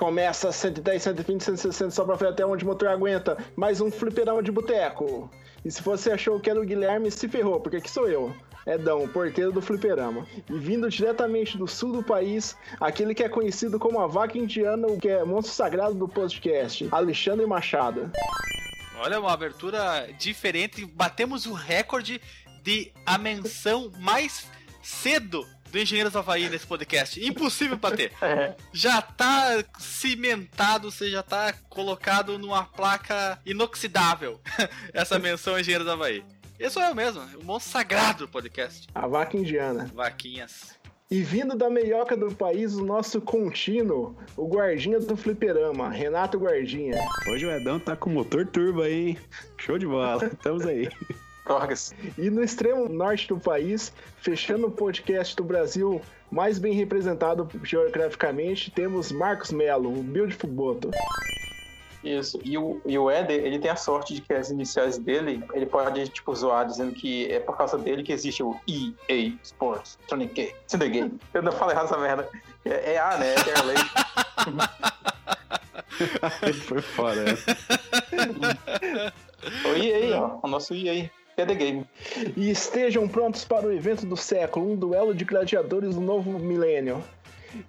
Recomeça 110, 120, 160 só pra ver até onde o motor aguenta. Mais um fliperama de boteco. E se você achou que era o Guilherme, se ferrou, porque aqui sou eu. Edão, porteiro do fliperama. E vindo diretamente do sul do país, aquele que é conhecido como a vaca indiana, o que é monstro sagrado do podcast, Alexandre Machado. Olha, uma abertura diferente. Batemos o recorde de a menção mais cedo do Engenheiros Havaí nesse podcast. Impossível bater. É. Já tá cimentado, você já tá colocado numa placa inoxidável. Essa menção Engenheiros Havaí. Esse sou eu mesmo, o monstro sagrado do podcast. A vaca indiana. Vaquinhas. E vindo da meioca do país, o nosso contínuo, o guardinha do fliperama, Renato Guardinha. Hoje o Edão tá com motor turbo aí, hein? Show de bola. Estamos aí. Drogas. E no extremo norte do país, fechando o podcast do Brasil mais bem representado geograficamente, temos Marcos Melo, o Beautiful Boto. Isso. E o, e o Éder, ele tem a sorte de que as iniciais dele, ele pode, tipo, zoar, dizendo que é por causa dele que existe o EA Sports, Sonic Game. Eu não falei errado essa merda. É, é A, né? É Interlake. Foi fora, né? o EA, ó. O nosso EA. É The Game. E estejam prontos para o evento do século, um duelo de gladiadores do novo milênio.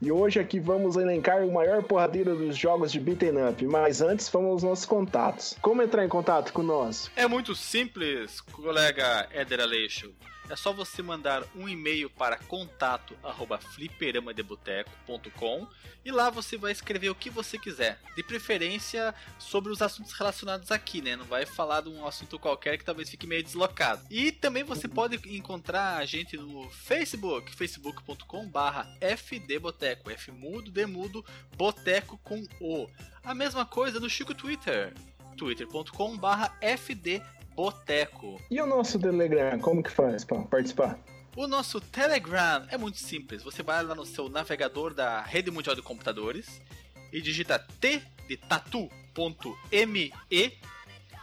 E hoje aqui vamos elencar o maior porradeiro dos jogos de beaten up, mas antes vamos aos nossos contatos. Como entrar em contato com nós? É muito simples, colega Éder Aleixo. É só você mandar um e-mail para contato arroba fliperamadeboteco.com e lá você vai escrever o que você quiser. De preferência sobre os assuntos relacionados aqui, né? Não vai falar de um assunto qualquer que talvez fique meio deslocado. E também você pode encontrar a gente no Facebook, facebook.com barra fdboteco, F mudo, D mudo, boteco com O. A mesma coisa no Chico Twitter, twitter.com barra fdboteco. Boteco. E o nosso Telegram, como que faz para participar? O nosso Telegram é muito simples. Você vai lá no seu navegador da Rede Mundial de Computadores e digita t de tatu.me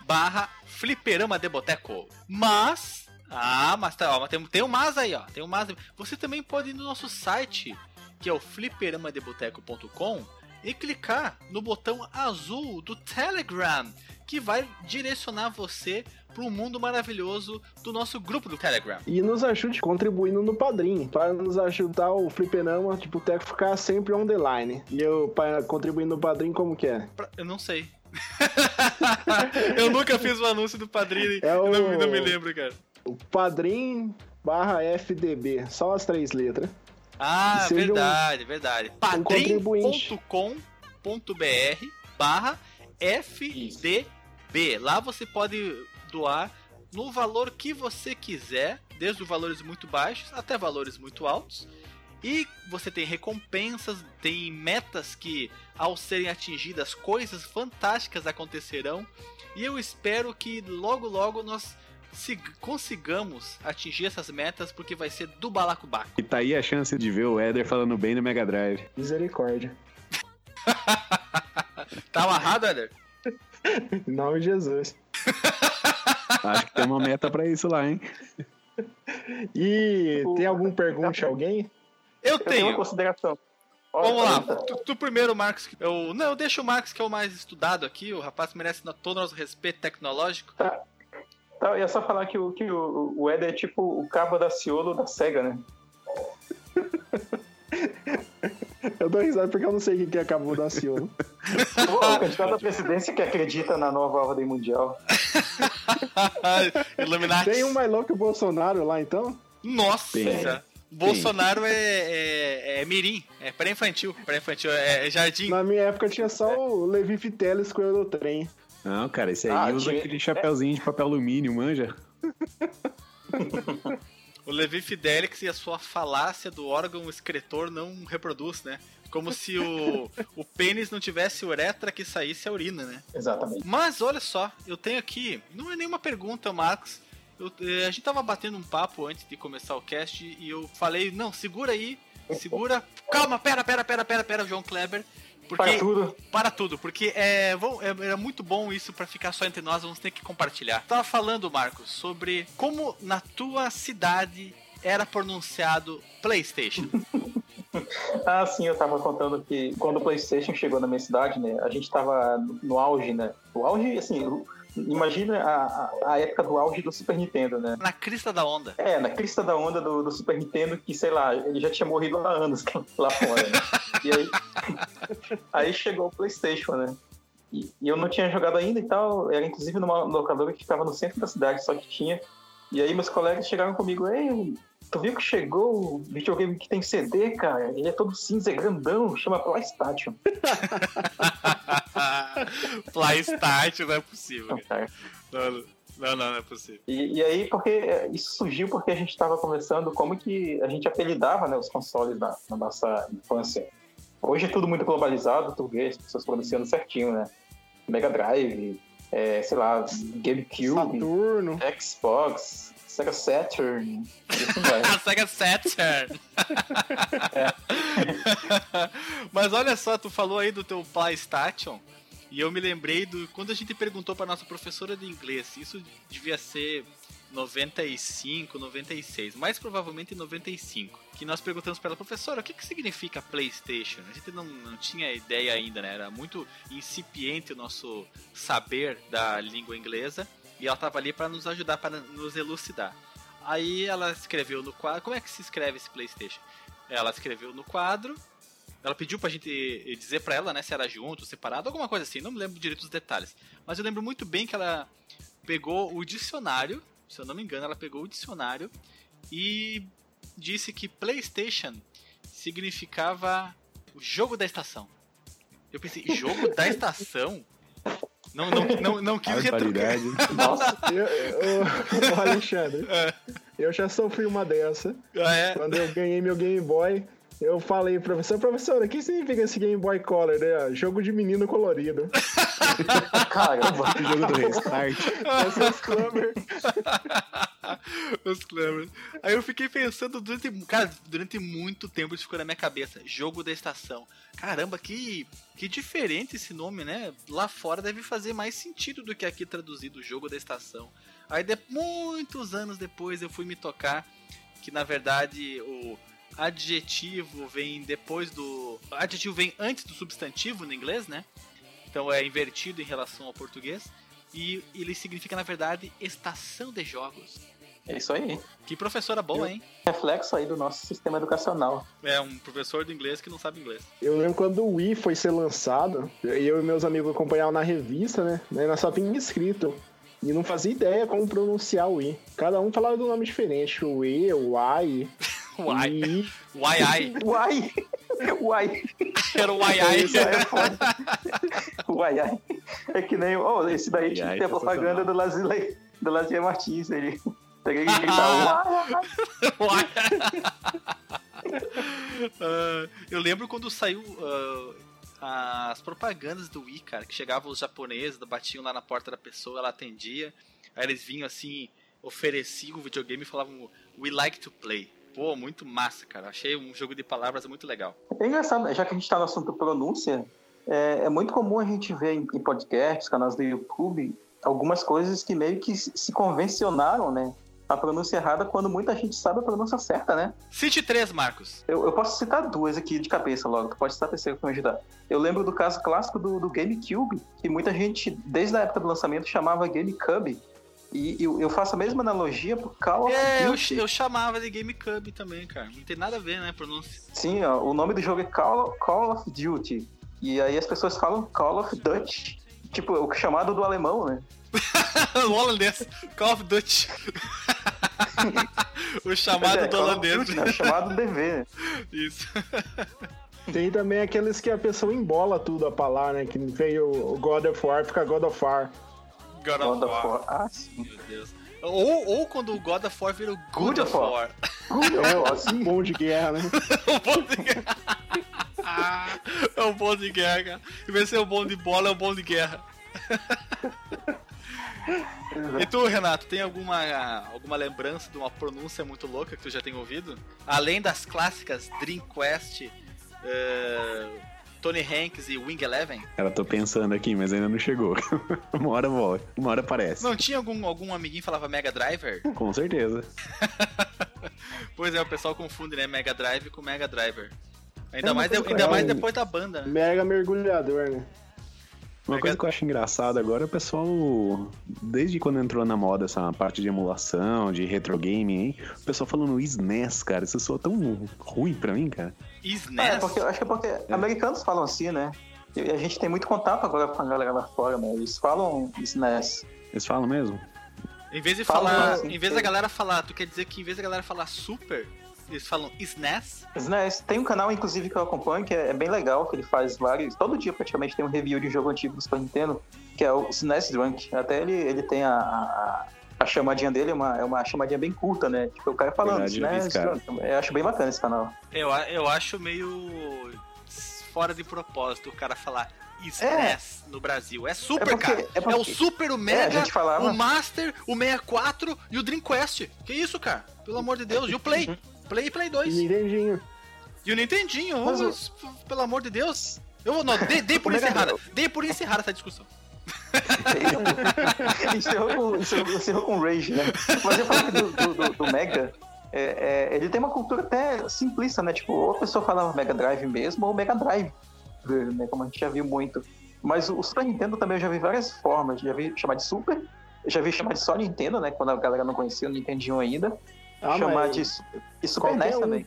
barra fliperama de boteco. Mas, ah, mas, tá, ó, mas tem, tem um mas aí, ó. Tem um mas. Você também pode ir no nosso site, que é o fliperamadeboteco.com e clicar no botão azul do Telegram, que vai direcionar você para o mundo maravilhoso do nosso grupo do Telegram. E nos ajude contribuindo no Padrim, para nos ajudar o Fliperama de Boteco ficar sempre on the line. E eu, para contribuir no Padrim, como que é? Pra- Eu não sei. eu nunca fiz o anúncio do padrinho, É o- não, não me lembro, cara. O Padrim barra FDB, só as três letras. Ah, verdade, verdade. padrim.com.br barra FDB. Lá você pode doar no valor que você quiser, desde valores muito baixos até valores muito altos. E você tem recompensas, tem metas que, ao serem atingidas, coisas fantásticas acontecerão. E eu espero que logo, logo nós consigamos atingir essas metas, porque vai ser do balacobaco. E tá aí a chance de ver o Éder falando bem no Mega Drive. Misericórdia. Tá amarrado, Eder? Em nome de Jesus. Acho que tem uma meta pra isso lá, hein? E tem algum pergunte a alguém? Eu Eu tenho uma tenho. consideração. Olha, Vamos lá. Tu, tu primeiro, Marcos. Eu, não, eu deixo o Marcos, que é o mais estudado aqui. O rapaz merece todo o nosso respeito tecnológico. Tá, eu ia só falar que, o, que o, o Eder é tipo o cabo da Ciolo da SEGA, né? Eu dou risada porque eu não sei quem que acabou da Ciolo. O, candidato à presidência que acredita na nova ordem mundial. Tem um mais louco que o Bolsonaro lá, então? Nossa! Tem. Bolsonaro é, é, é mirim, é pré-infantil. Pré-infantil, é, é jardim. Na minha época tinha só o Levi Fitelis com o Eurotrem. Não, cara, esse aí Ah, usa tinha- aquele chapeuzinho de papel alumínio, manja? O Levi Fidelix e a sua falácia do órgão excretor não reproduz, né? Como se o, o pênis não tivesse uretra que saísse a urina, né? Exatamente. Mas olha só, eu tenho aqui, não é nenhuma pergunta, Marcos. Eu- eh, a gente tava batendo um papo antes de começar o cast e eu falei, não, segura aí, segura. Calma, pera, pera, pera, pera, pera, João Kleber. Porque, Para tudo. para tudo, porque é, é, era muito bom isso pra ficar só entre nós, vamos ter que compartilhar. Tava falando, Marcos, sobre como na tua cidade era pronunciado PlayStation. Ah, sim, eu tava contando que quando o PlayStation chegou na minha cidade, né? A gente tava no auge, né? O auge, assim, imagina a, a, a época do auge do Super Nintendo, né? Na crista da onda. É, na crista da onda do, do Super Nintendo, que, sei lá, ele já tinha morrido há anos lá fora, né? E aí, aí chegou o PlayStation, né? E, e eu não tinha jogado ainda e tal, era inclusive numa locadora que ficava no centro da cidade, só que tinha. E aí meus colegas chegaram comigo, ei, tu viu que chegou o videogame que tem CD, cara? Ele é todo cinza, é grandão, chama PlayStation. PlayStation não é possível. Não, cara. Não, não, não, não é possível. E, e aí, porque é, isso surgiu porque a gente estava conversando como que a gente apelidava né, os consoles da, na nossa infância. Hoje é tudo muito globalizado, tu vê as pessoas pronunciando certinho, né? Mega Drive, é, sei lá, GameCube, Saturno. Xbox, Sega Saturn, assim Sega Saturn. Mas olha só, tu falou aí do teu PlayStation e eu me lembrei do quando a gente perguntou para nossa professora de inglês, isso devia ser 95, 96, mais provavelmente 95, que nós perguntamos para ela, professora, o que, que significa PlayStation? A gente não, não tinha ideia ainda, né? Era muito incipiente o nosso saber da língua inglesa e ela estava ali para nos ajudar, para nos elucidar. Aí ela escreveu no quadro, como é que se escreve esse PlayStation? Ela escreveu no quadro, ela pediu pra gente dizer pra ela, né, se era junto, separado, alguma coisa assim, não me lembro direito dos detalhes. Mas eu lembro muito bem que ela pegou o dicionário, se eu não me engano, ela pegou o dicionário e disse que PlayStation significava o jogo da estação. Eu pensei, jogo da estação? Não, não, não, não quis retrucar. Nossa, Eu, eu, ô, Alexandre, eu já sofri uma dessa. Ah, é? Quando eu ganhei meu Game Boy, eu falei, professor, professora, o que significa esse Game Boy Color? né? Jogo de menino colorido. caramba. O jogo do Restart. Esse é o Scrubber. Os. Aí eu fiquei pensando durante. Cara, durante muito tempo isso ficou na minha cabeça. Jogo da estação. Caramba, que, que diferente esse nome, né? Lá fora deve fazer mais sentido do que aqui traduzido, jogo da estação. Aí de, muitos anos depois eu fui me tocar que na verdade o adjetivo vem depois do. Adjetivo vem antes do substantivo no inglês, né? Então é invertido em relação ao português. E ele significa, na verdade, estação de jogos. É isso aí. Que professora boa, hein? Reflexo aí do nosso sistema educacional. É um professor de inglês que não sabe inglês. Eu lembro quando o Wii foi ser lançado, eu e meus amigos acompanhavam na revista, né? Daí Nós só tinha escrito. E não fazia ideia como pronunciar o Wii. Cada um falava de um nome diferente. O E, o I. Uai. I. Uai, ai. Uai! Uai! Era o uai, ai. É. Uai, ai. É que nem. Oh, esse daí tinha que ter a propaganda do Lazier, do Lazier Martins. Ele teria que gritar. Uai, uai. Uai. Ah, eu lembro quando saiu ah, as propagandas do Wii, cara, que chegavam os japoneses, batiam lá na porta da pessoa, ela atendia. Aí eles vinham assim, ofereciam o videogame e falavam We like to play. Pô, muito massa, cara. Achei um jogo de palavras muito legal. É engraçado, já que a gente está no assunto pronúncia, é, é muito comum a gente ver em, em podcasts, canais do YouTube, algumas coisas que meio que se convencionaram, né? A pronúncia errada quando muita gente sabe a pronúncia certa, né? Cite 3, Marcos. Eu, eu posso citar duas aqui de cabeça logo, tu pode citar a terceira pra me ajudar. Eu lembro do caso clássico do, do GameCube, que muita gente, desde a época do lançamento, chamava GameCube. E eu, eu faço a mesma analogia pro Call of É, eu, Duty. eu chamava de GameCube também, cara. Não tem nada a ver, né? Pronúncia. Sim, ó, o nome do jogo é Call, Call of Duty. E aí as pessoas falam Call of Dutch. Tipo, o chamado do alemão, né? o holandês. Call of Duty. o chamado é, do holandês. Duty, né? O chamado DV. né? Isso. Tem também aqueles que a pessoa embola tudo a falar, né? Que veio o God of War, fica God of War. God God of of War. War. Ah, sim. Meu Deus. Ou, ou quando o God of War vira o Good, Good of of War. War. É o assim, bom de guerra, né? o bom de guerra. é o bom de guerra, cara. Em vez de ser o bom de bola, é o bom de guerra. E tu, Renato, tem alguma, alguma lembrança de uma pronúncia muito louca que tu já tem ouvido? Além das clássicas Dream Quest, eh, Tony Hanks e Wing Eleven? Ela tô pensando aqui, mas ainda não chegou. Uma hora volta, uma hora aparece. Não tinha algum, algum amiguinho que falava Mega Driver? Com certeza. Pois é, o pessoal confunde, né? Mega Drive com Mega Driver. Ainda, É mais, de- ainda mais depois da banda, né? Mega mergulhador, né? Uma coisa que eu acho engraçada agora, o pessoal, desde quando entrou na moda essa parte de emulação, de retro gaming, hein, o pessoal falando SNES, cara, isso soa tão ruim pra mim, cara. É, SNES? porque, acho que é porque americanos falam assim, né? E a gente tem muito contato agora com a galera lá fora, né? Eles falam SNES. Eles falam mesmo? Em vez de Fala falar. assim, em vez da galera falar, tu quer dizer que em vez da galera falar super, eles falam SNES? SNES. Tem um canal, inclusive, que eu acompanho, que é, é bem legal, que ele faz vários. Todo dia, praticamente, tem um review de um jogo antigo do Super Nintendo, que é o SNES Drunk. Até ele, ele tem a. a a chamadinha dele é uma, é uma chamadinha bem curta, né? Tipo, o cara falando, Verdade, esse cara. Eu acho bem bacana esse canal. Eu, eu acho meio fora de propósito o cara falar SNES no Brasil. É super, É porque- cara. é É, porque- o Super, o É, Mega, o Master, o 64 e o Dreamcast. Que isso, cara? Pelo amor de Deus. E o Play. Play e Play 2. Nintendinho. E o Nintendinho. Mas oh, o- s- pelo amor de Deus. Eu vou, não, dei, dei por encerrada. Dei por encerrada essa discussão. Encerrou, com, encerrou, encerrou com Rage, né? Mas eu falo que do, do, do- Mega, é, é, ele tem uma cultura até simplista, né? Tipo, ou a pessoa falava Mega Drive mesmo, ou Mega Drive, né? Como a gente já viu muito. Mas o, Super Nintendo também eu já vi várias formas. Já vi chamar de Super, já vi chamar de só Nintendo, né? Quando a galera não conhecia o Nintendinho ainda. Ah, chamar de e Super NES um. também.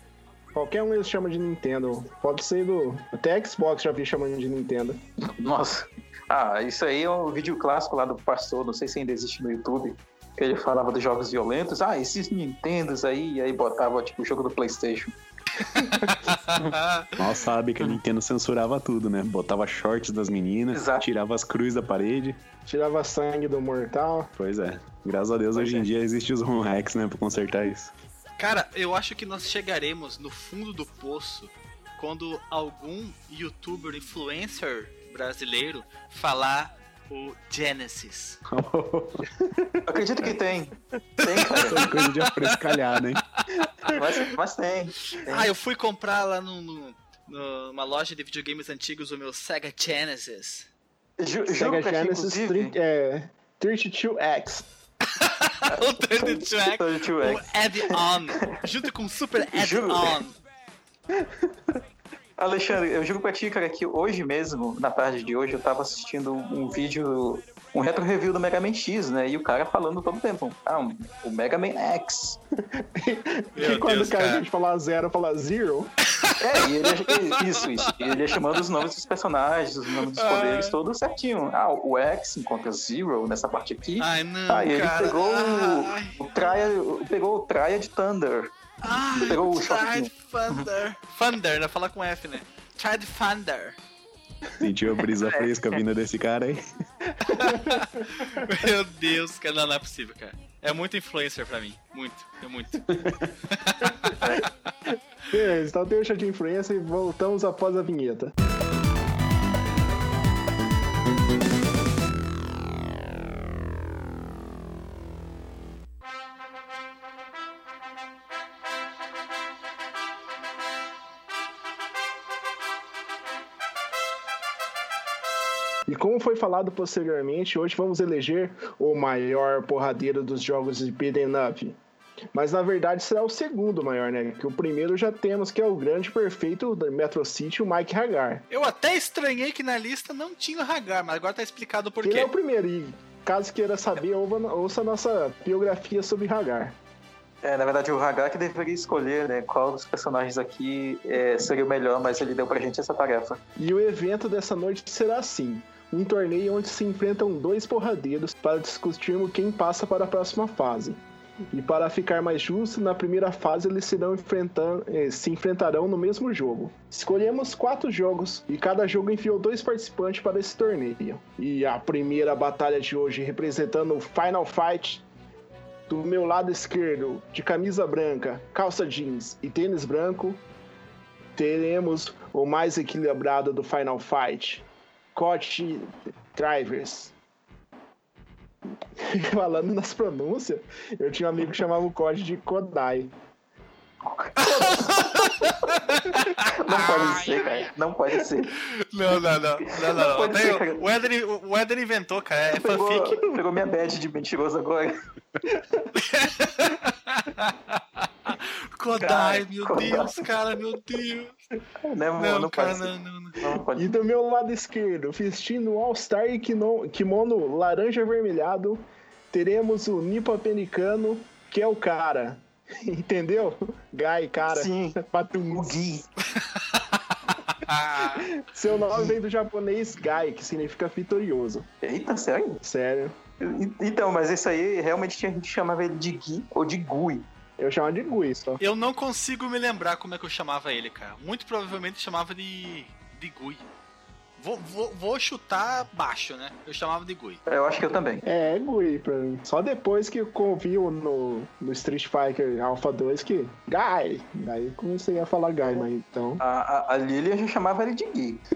Qualquer um eles chamam de Nintendo. Pode ser do. Até Xbox já vi chamando de Nintendo. Nossa. Ah, isso aí é um vídeo clássico lá do pastor, não sei se ainda existe no YouTube, que ele falava dos jogos violentos. Ah, esses Nintendos aí, e aí botava tipo o jogo do Playstation. Mal sabe que a Nintendo censurava tudo, né? Botava shorts das meninas, Exato. tirava as cruzes da parede. Tirava sangue do mortal. Pois é. Graças a Deus, Pois hoje é. em dia existe os ROM hacks, né? Pra consertar isso. Cara, eu acho que nós chegaremos no fundo do poço quando algum youtuber influencer brasileiro falar o Genesis. Acredito que tem. Tem, cara. Coisa de afrescalhar, né? Mas, mas tem. tem. Ah, eu fui comprar lá no, no- numa loja de videogames antigos o meu Sega Genesis. Ju, Sega Genesis inclusive. 30, é, 32X. o 32X, 32X. o add-on, junto com o Super add-on. Alexandre, eu juro pra ti, cara, que hoje mesmo, na tarde de hoje, eu tava assistindo um vídeo, um retro review do Mega Man X, né? E o cara falando todo tempo, ah, um- o Mega Man X. Meu e quando Deus, o cara, cara. a gente falar zero, falar zero. É, e ele, isso, isso. E ele ia chamando os nomes dos personagens, os nomes dos poderes, todos certinho. Ah, o X encontra Zero nessa parte aqui. Ai, não, Aí ele cara. pegou Ai, o Triad, pegou o Triad Thunder. Ai, pegou o. Thunder. Thunder, né? Falar com F, né? Tried Thunder. Sentiu a brisa fresca vindo desse cara aí. Meu Deus, cara, não, não é possível, cara. É muito influencer pra mim. Muito, é muito. Beleza, então deixa de influência e voltamos após a vinheta. E como foi falado posteriormente, hoje vamos eleger o maior porradeiro dos jogos de beat'em up. Mas na verdade será o segundo maior, né? Que o primeiro já temos, que é o grande perfeito da Metro City, o Mike Hagar. Eu até estranhei que na lista não tinha o Hagar, mas agora tá explicado por Ele é quê. o primeiro, e caso queira saber, ouva- ouça a nossa biografia sobre Hagar. É, na verdade, o Hagar que deveria escolher, né, qual dos personagens aqui é, seria o melhor, mas ele deu pra gente essa tarefa. E o evento dessa noite será assim: um torneio onde se enfrentam dois porradeiros para discutirmos quem passa para a próxima fase. E para ficar mais justo, na primeira fase eles serão eh, se enfrentarão no mesmo jogo. Escolhemos quatro jogos e cada jogo enviou dois participantes para esse torneio. E a primeira batalha de hoje representando o Final Fight. Do meu lado esquerdo, de camisa branca, calça jeans e tênis branco, teremos o mais equilibrado do Final Fight, Coach Drivers. Falando nas pronúncias, eu tinha um amigo que chamava o COD de Kodai. Não pode ser, cara. Não pode ser. Não, não, não. Não, não, não. ser, o, Éder, o Éder inventou, cara. É Pegou, fanfic. pegou minha badge de mentiroso agora. Kodai, meu Kodai. Deus, cara, meu Deus. Não, Não, não, cara, não, não, não. E do meu lado esquerdo, vestindo All-Star e kimono laranja avermelhado, teremos o Nipo Penicano, que é o cara. Entendeu? Guy, cara. Sim, Patum. o Gui. Seu nome vem do japonês Guy, que significa vitorioso. Eita, sério? Sério. Então, mas esse aí realmente tinha gente chamava ele de Gui ou de Gui. Eu chamo de Gui só. eu não consigo me lembrar como é que eu chamava ele, cara. Muito provavelmente chamava de. de Gui. Vou, vou, vou chutar baixo, né? Eu chamava de Gui. Eu acho que eu também. É, é Gui pra mim. Só depois que eu vi no, no Street Fighter Alpha 2 que. Guy! Daí comecei a falar Guy, mas então. A, a, a Lily a gente chamava ele de Gui.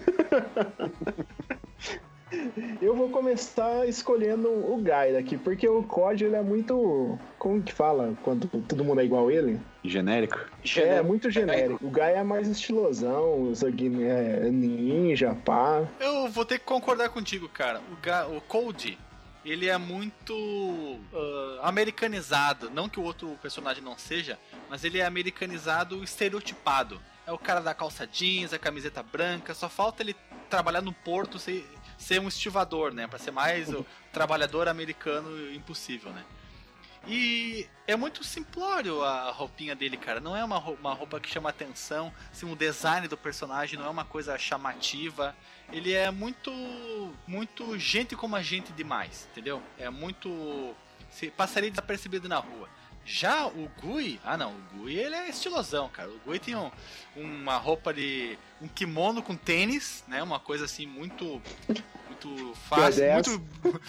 Eu vou começar escolhendo o Guy daqui, porque o COD ele é muito. Como que fala? Quando todo mundo é igual a ele? Genérico? É, muito genérico. O Guy é mais estilosão, guin- é, ninja, pá. Eu vou ter que concordar contigo, cara. O, Ga o Cody, ele é muito ah, americanizado. Não que o outro personagem não seja, mas ele é americanizado, estereotipado. É o cara da calça jeans, a camiseta branca. Só falta ele trabalhar no porto ser, ser um estivador, né? Pra ser mais o trabalhador americano impossível, né? E é muito simplório a roupinha dele, cara. Não é uma roupa, uma roupa que chama atenção. Assim, o design do personagem não é uma coisa chamativa. Ele é muito. Muito gente como a gente demais, entendeu? É muito. Se passaria desapercebido na rua. Já o Gui, ah não, o Gui ele é estilosão, cara. O Gui tem um- uma roupa de. um kimono com tênis, né? Uma coisa assim muito. Muito fácil. Badass. Muito.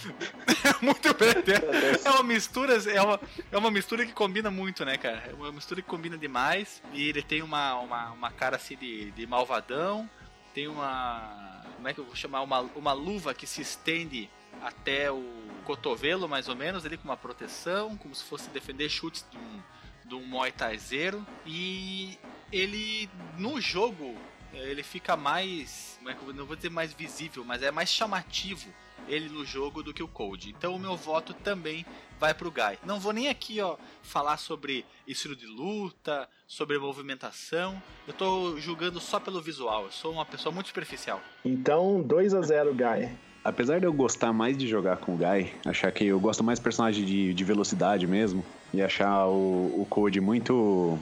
muito badass. É uma mistura, é uma, é uma mistura que combina muito, né, cara? É uma mistura que combina demais. E ele tem uma, uma, uma cara assim de, de malvadão. Tem uma. Como é que eu vou chamar? Uma, uma luva que se estende até o cotovelo, mais ou menos, ali com uma proteção, como se fosse defender chutes de um, de um Muay Thaizeiro. E ele, no jogo, ele fica mais. é Não vou dizer mais visível, mas é mais chamativo ele no jogo do que o Code. Então o meu voto também vai pro Guy. Não vou nem aqui, ó, falar sobre estilo de luta, sobre movimentação. Eu tô julgando só pelo visual. Eu sou uma pessoa muito superficial. Então, 2 a 0 Guy. Apesar de eu gostar mais de jogar com o Guy, achar que eu gosto mais personagem de, de velocidade mesmo, e achar o, o Code muito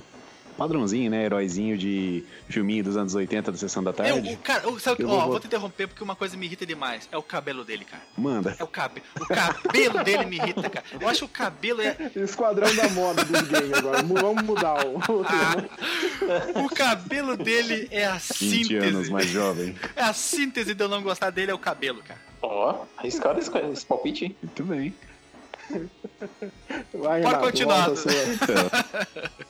padrãozinho, né? Heróizinho de filminho dos anos 80 da Sessão da Eu, Tarde. o cara, o- sabe, Eu ó, vou- vou te interromper porque uma coisa me irrita demais. É o cabelo dele, cara. Manda. É o cabelo. O cabelo dele me irrita, cara. Eu acho que o cabelo é. Esquadrão da moda dos games agora. Vamos mudar o, o tema. O cabelo dele é a 20 anos síntese. mais jovem. É a síntese de eu não gostar dele é o cabelo, cara. Ó, arriscado esse, esse palpite, hein? Muito bem. Vai, Pode continuar. Então,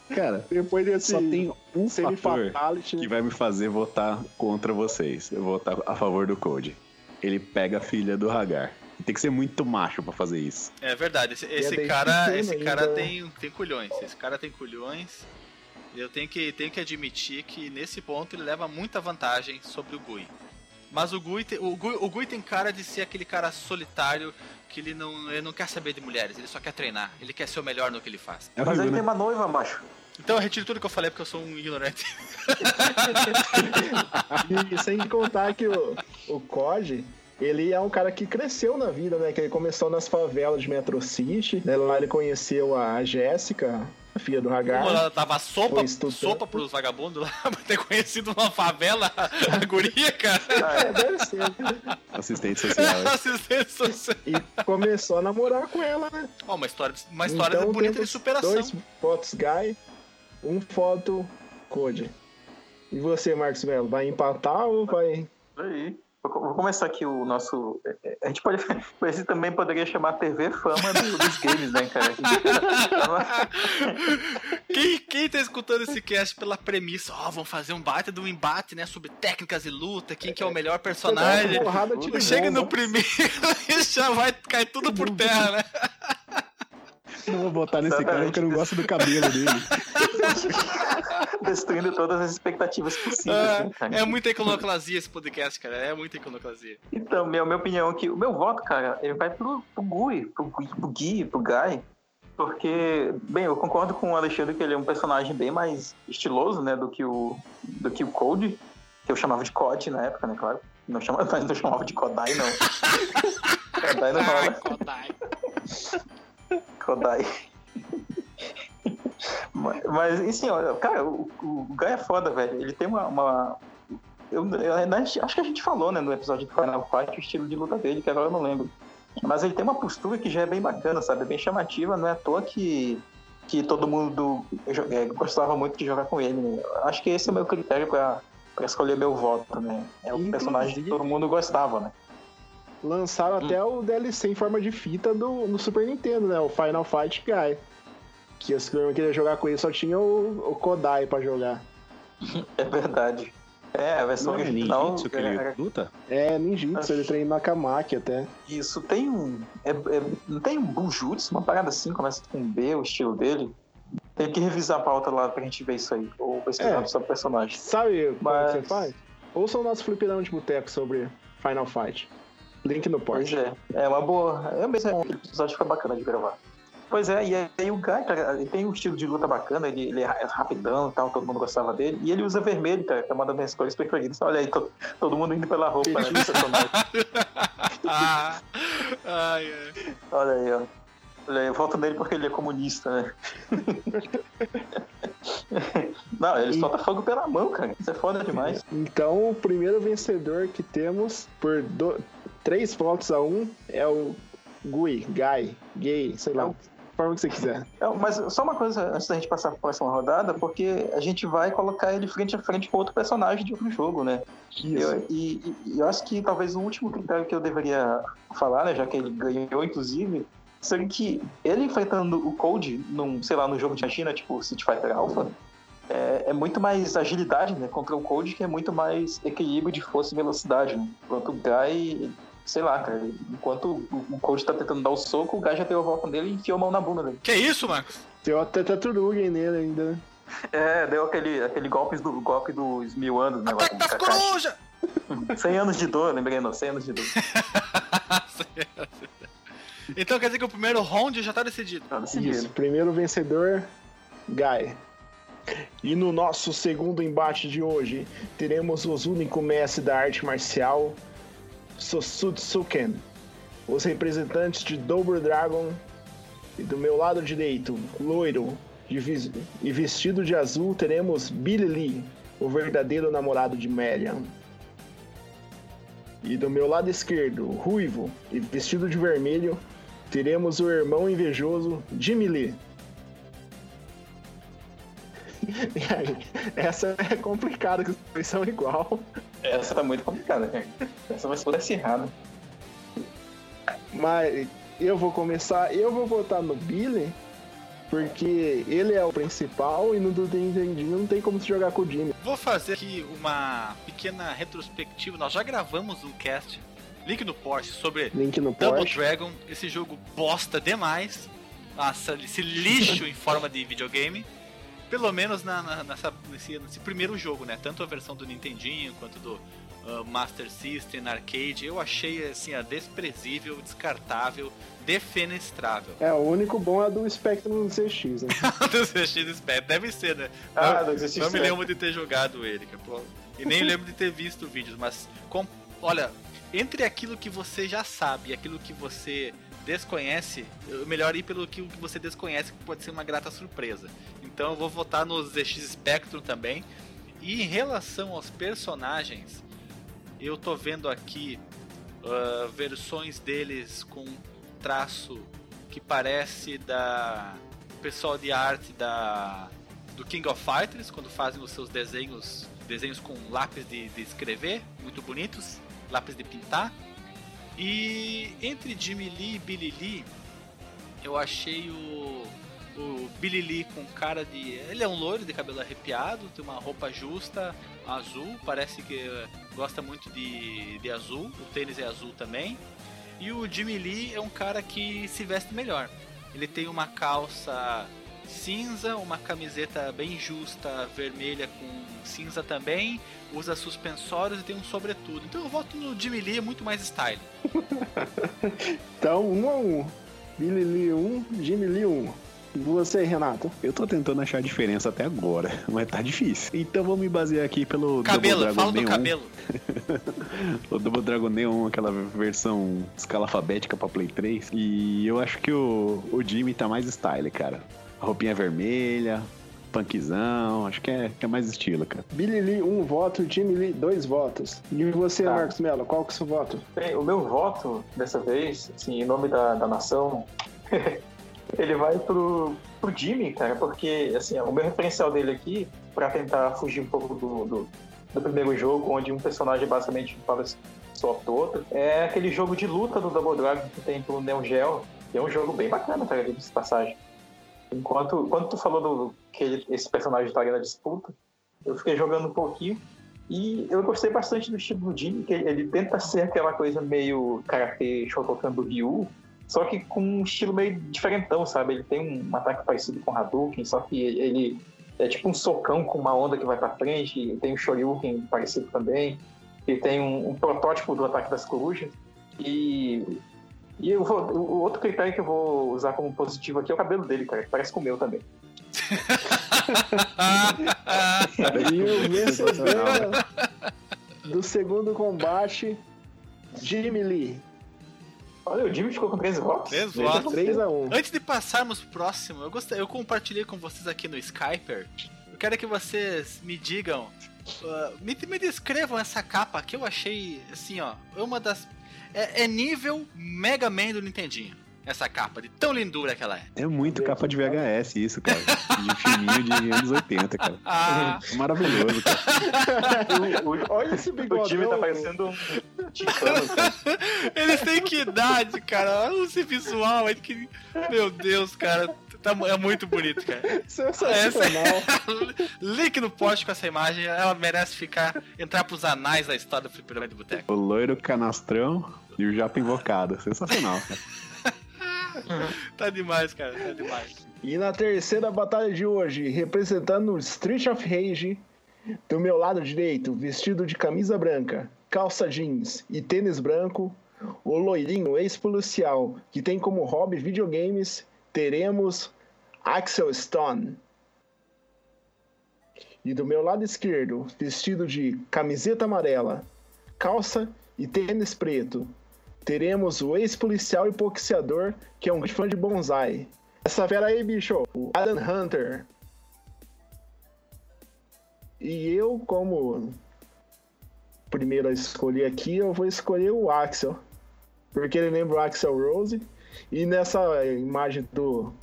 cara, Depois desse só tem um fator fatality. que vai me fazer votar contra vocês. Eu vou votar a favor do Code. Ele pega a filha do Hagar. Tem que ser muito macho pra fazer isso. É verdade, esse, esse daí cara, esse ainda. cara tem, tem culhões. Esse cara tem culhões. Eu tenho que, tenho que admitir que nesse ponto ele leva muita vantagem sobre o Gui. Mas o Gui, tem, o, Gui, o Gui tem cara de ser aquele cara solitário que ele não, ele não quer saber de mulheres, ele só quer treinar, ele quer ser o melhor no que ele faz. É Mas ele né? tem uma noiva, macho. Então eu retiro tudo que eu falei porque eu sou um ignorante. E sem contar que o, o COD, ele é um cara que cresceu na vida, né? Que ele começou nas favelas de Metro City. né? Lá ele conheceu a Jéssica, filha do Como Hagar. ela dava sopa, sopa pros vagabundos lá, pra ter conhecido uma favela, a guria, cara. É, deve ser. Assistente social. hein? Assistente social. E começou a namorar com ela, né? Ó, uma história, uma história Então, bonita de superação. Dois fotos Guy, um foto Code. E você, Marcos Melo, vai empatar ou vai. Aí. Vou começar aqui o nosso. A gente pode. Esse também poderia chamar TV Fama do- dos games, né, cara? Quem, quem tá escutando esse cast pela premissa, ó, vamos fazer um baita de um embate, né, sobre técnicas e luta, quem que é o melhor personagem. Porrada, Chega no primeiro e já vai cair tudo por terra, né? Não vou votar nesse cara Exatamente. porque eu não gosto do cabelo dele. Destruindo todas as expectativas possíveis, né, cara? É, é muita iconoclasia esse podcast, cara. É muita iconoclasia. Então, minha, minha opinião aqui, o meu voto, cara, ele vai pro, pro Gui, pro, Gui- pro Gui, pro Guy, Porque, bem, eu concordo com o Alexandre que ele é um personagem bem mais estiloso, né, do que o, do que o Code, que eu chamava de Code na época, né, claro. Não chamava, mas não chamava de Kodai, não. Kodai não rola. Kodai. Kodai. mas, mas, assim, ó, cara, o, o Guy é foda, velho. Ele tem uma. uma eu, eu, acho que a gente falou, né, no episódio do Final Fight, o estilo de luta dele, que agora eu não lembro. Mas ele tem uma postura que já é bem bacana, sabe? É bem chamativa, não é à toa que, que todo mundo é, gostava muito de jogar com ele. Né? Acho que esse é o meu critério para escolher meu voto, né? É o personagem que todo mundo gostava, né? Lançaram hum. até o DLC em forma de fita do, no Super Nintendo, né? O Final Fight Guy. Que os que queria jogar com ele só tinha o, o Kodai pra jogar. É verdade. É, a versão não, original. É ninjitsu que ele é, luta? É, ninjitsu, Acho... ele treina na Kamaki até. Isso, tem um. É, é, não tem um Bujutsu, uma parada assim, começa com B, o estilo dele. Tem que revisar a pauta lá pra gente ver isso aí. Ou pesquisar é, sobre o personagem. Sabe Mas... como você faz? Ouça o nosso fliperão de boteco sobre Final Fight. Link no post. Pois é, é uma boa. É mesmo, episódio que foi bacana de gravar. Pois é, e aí o Guy, cara, ele tem um estilo de luta bacana, ele, ele é rapidão e tal, todo mundo gostava dele. E ele usa vermelho, cara, que é uma das minhas cores preferidas. Olha aí, todo, todo mundo indo pela roupa, né? ah, ai, ai. Olha aí, ó. Olha aí, eu volto nele porque ele é comunista, né? Não, ele solta fogo pela mão, cara. Isso é foda demais. Então, o primeiro vencedor que temos por do... três votos a um é o Gui, Guy, Gay, sei lá forma que você quiser. É, mas só uma coisa antes da gente passar para a próxima rodada, porque a gente vai colocar ele frente a frente com outro personagem de outro jogo, né? Isso. Eu, e, e, eu acho que talvez o último critério que eu deveria falar, né, já que ele ganhou, inclusive, seria que ele enfrentando o Code num, sei lá, no jogo de China, tipo City Fighter Alpha, é, é, muito mais agilidade, né? Contra o Code, que é muito mais equilíbrio de força e velocidade, né? Enquanto o Guy sei lá, cara. Enquanto o coach tá tentando dar o soco, o Guy já deu a volta dele e enfiou a mão na bunda dele. Que isso, Marcos? Deu até taturuga nele ainda, né? É, deu aquele, aquele golpe, do, golpe dos mil anos, né? Ataque das corujas! 100 anos de dor, lembrei, não, 100 anos de dor. então quer dizer que o primeiro round já tá decidido. Tá decidido. Isso, primeiro vencedor, Guy. E no nosso segundo embate de hoje, teremos os únicos mestres da arte marcial, Sosutsuken, os representantes de Double Dragon, e do meu lado direito, loiro e vestido de azul, teremos Billy Lee, o verdadeiro namorado de Marian. E do meu lado esquerdo, ruivo e vestido de vermelho, teremos o irmão invejoso Jimmy Lee. Essa é complicada, que os dois são igual. Essa tá muito complicada, cara. Essa vai ser errada. Mas eu vou começar, eu vou votar no Billy, porque ele é o principal e no do Nintendinho não tem como se jogar com o Jimmy. Vou fazer aqui uma pequena retrospectiva. Nós já gravamos um cast, link no post, sobre link no Double Porsche. Dragon. Esse jogo bosta demais. Nossa, esse lixo em forma de videogame pelo menos na, na, nessa, nesse, nesse, primeiro jogo, né? Tanto a versão do Nintendinho quanto do uh, Master System, Arcade, eu achei assim, a desprezível, descartável, defenestrável. É, o único bom é do Spectrum ZX, né? do ZX Spectrum, deve ser, né? Ah, não, do ZX não me lembro de ter jogado ele, e nem lembro de ter visto vídeos, mas com, olha, entre aquilo que você já sabe e aquilo que você desconhece, melhor ir pelo que você desconhece, que pode ser uma grata surpresa. Então eu vou votar no ZX Spectrum também. E em relação aos personagens, eu tô vendo aqui uh, versões deles com traço que parece da pessoal de arte da do King of Fighters quando fazem os seus desenhos desenhos com lápis de, de escrever muito bonitos lápis de pintar e entre Jimmy Lee e Billy Lee, eu achei o, o Billy Lee com cara de. Ele é um loiro de cabelo arrepiado, tem uma roupa justa, azul, parece que gosta muito de, de azul, o tênis é azul também. E o Jimmy Lee é um cara que se veste melhor. Ele tem uma calça cinza, uma camiseta bem justa, vermelha com cinza também, usa suspensórios e tem um sobretudo. Então eu voto no Jimmy Lee, é muito mais style. então, um a um. Billy Lee 1, um, Jimmy Lee 1. Um. E você, Renato? Eu tô tentando achar a diferença até agora, mas tá difícil. Então vou me basear aqui pelo Cabelo, Double Dragon fala do Neon. cabelo. o Double Dragon Neon, aquela versão escala alfabética pra Play 3. E eu acho que o, o Jimmy tá mais style, cara. Roupinha vermelha, punkzão, acho que é, que é mais estilo, cara. Billy Lee, um voto. Jimmy Lee, dois votos. E você, Tá. Marcos Mello, qual que é o seu voto? Bem, o meu voto, dessa vez, assim, em nome da, da nação, ele vai pro, pro Jimmy, cara, porque, assim, o meu referencial dele aqui, pra tentar fugir um pouco do, do, do primeiro jogo, onde um personagem basicamente fala só pro outro, é aquele jogo de luta do Double Dragon que tem pro Neo Geo, que é um jogo bem bacana, cara, de passagem. Enquanto quando tu falou do, que ele- esse personagem estaria na disputa, eu fiquei jogando um pouquinho e eu gostei bastante do estilo do Jimmy, que ele, ele tenta ser aquela coisa meio karatê Shotokan do Ryu, só que com um estilo meio diferentão, sabe? Ele tem um ataque parecido com Hadouken, só que ele é tipo um socão com uma onda que vai pra frente, e tem um Shoryuken parecido também, e tem um, um protótipo do ataque das corujas. E, e eu vou- o outro critério que eu vou usar como positivo aqui é o cabelo dele, cara, que parece com o meu também. E o vencedor do segundo combate, Jimmy Lee. Olha, o Jimmy ficou com três votos. Três Veja votos. você. 3x1. Antes de passarmos pro próximo, eu, gostei, eu compartilhei com vocês aqui no Skyper. Eu quero que vocês me digam, ah, me, me descrevam essa capa que eu achei, assim, ó, é uma das. É, é nível Mega Man do Nintendinho. Essa capa, de tão lindura que ela é. É muito capa de VHS isso, cara. De filminho de anos 80, cara. Ah, Maravilhoso, cara. O, o, Olha esse o bigode. Jimmy tá parecendo um ticano. cara. eles têm que idade, cara. Olha esse visual aí que. Meu Deus, cara. Tá, é muito bonito, cara. Sensacional. Link no post com essa imagem, ela merece ficar. entrar pros anais da história do Fliperama de Boteco. O loiro canastrão e o japa invocado. Sensacional, cara. Tá demais, cara, tá demais. E na terceira batalha de hoje, representando o Street of Rage, do meu lado direito, vestido de camisa branca, calça jeans e tênis branco, o loirinho ex-policial que tem como hobby videogames, teremos Axel Stone. E do meu lado esquerdo, vestido de camiseta amarela, calça e tênis preto, teremos o ex-policial e boxeador que é um grande fã de bonsai. Essa fera aí, bicho, o Adam Hunter. E eu, como primeiro a escolher aqui, eu vou escolher o Axel. Porque ele lembra o Axel Rose. E nessa imagem do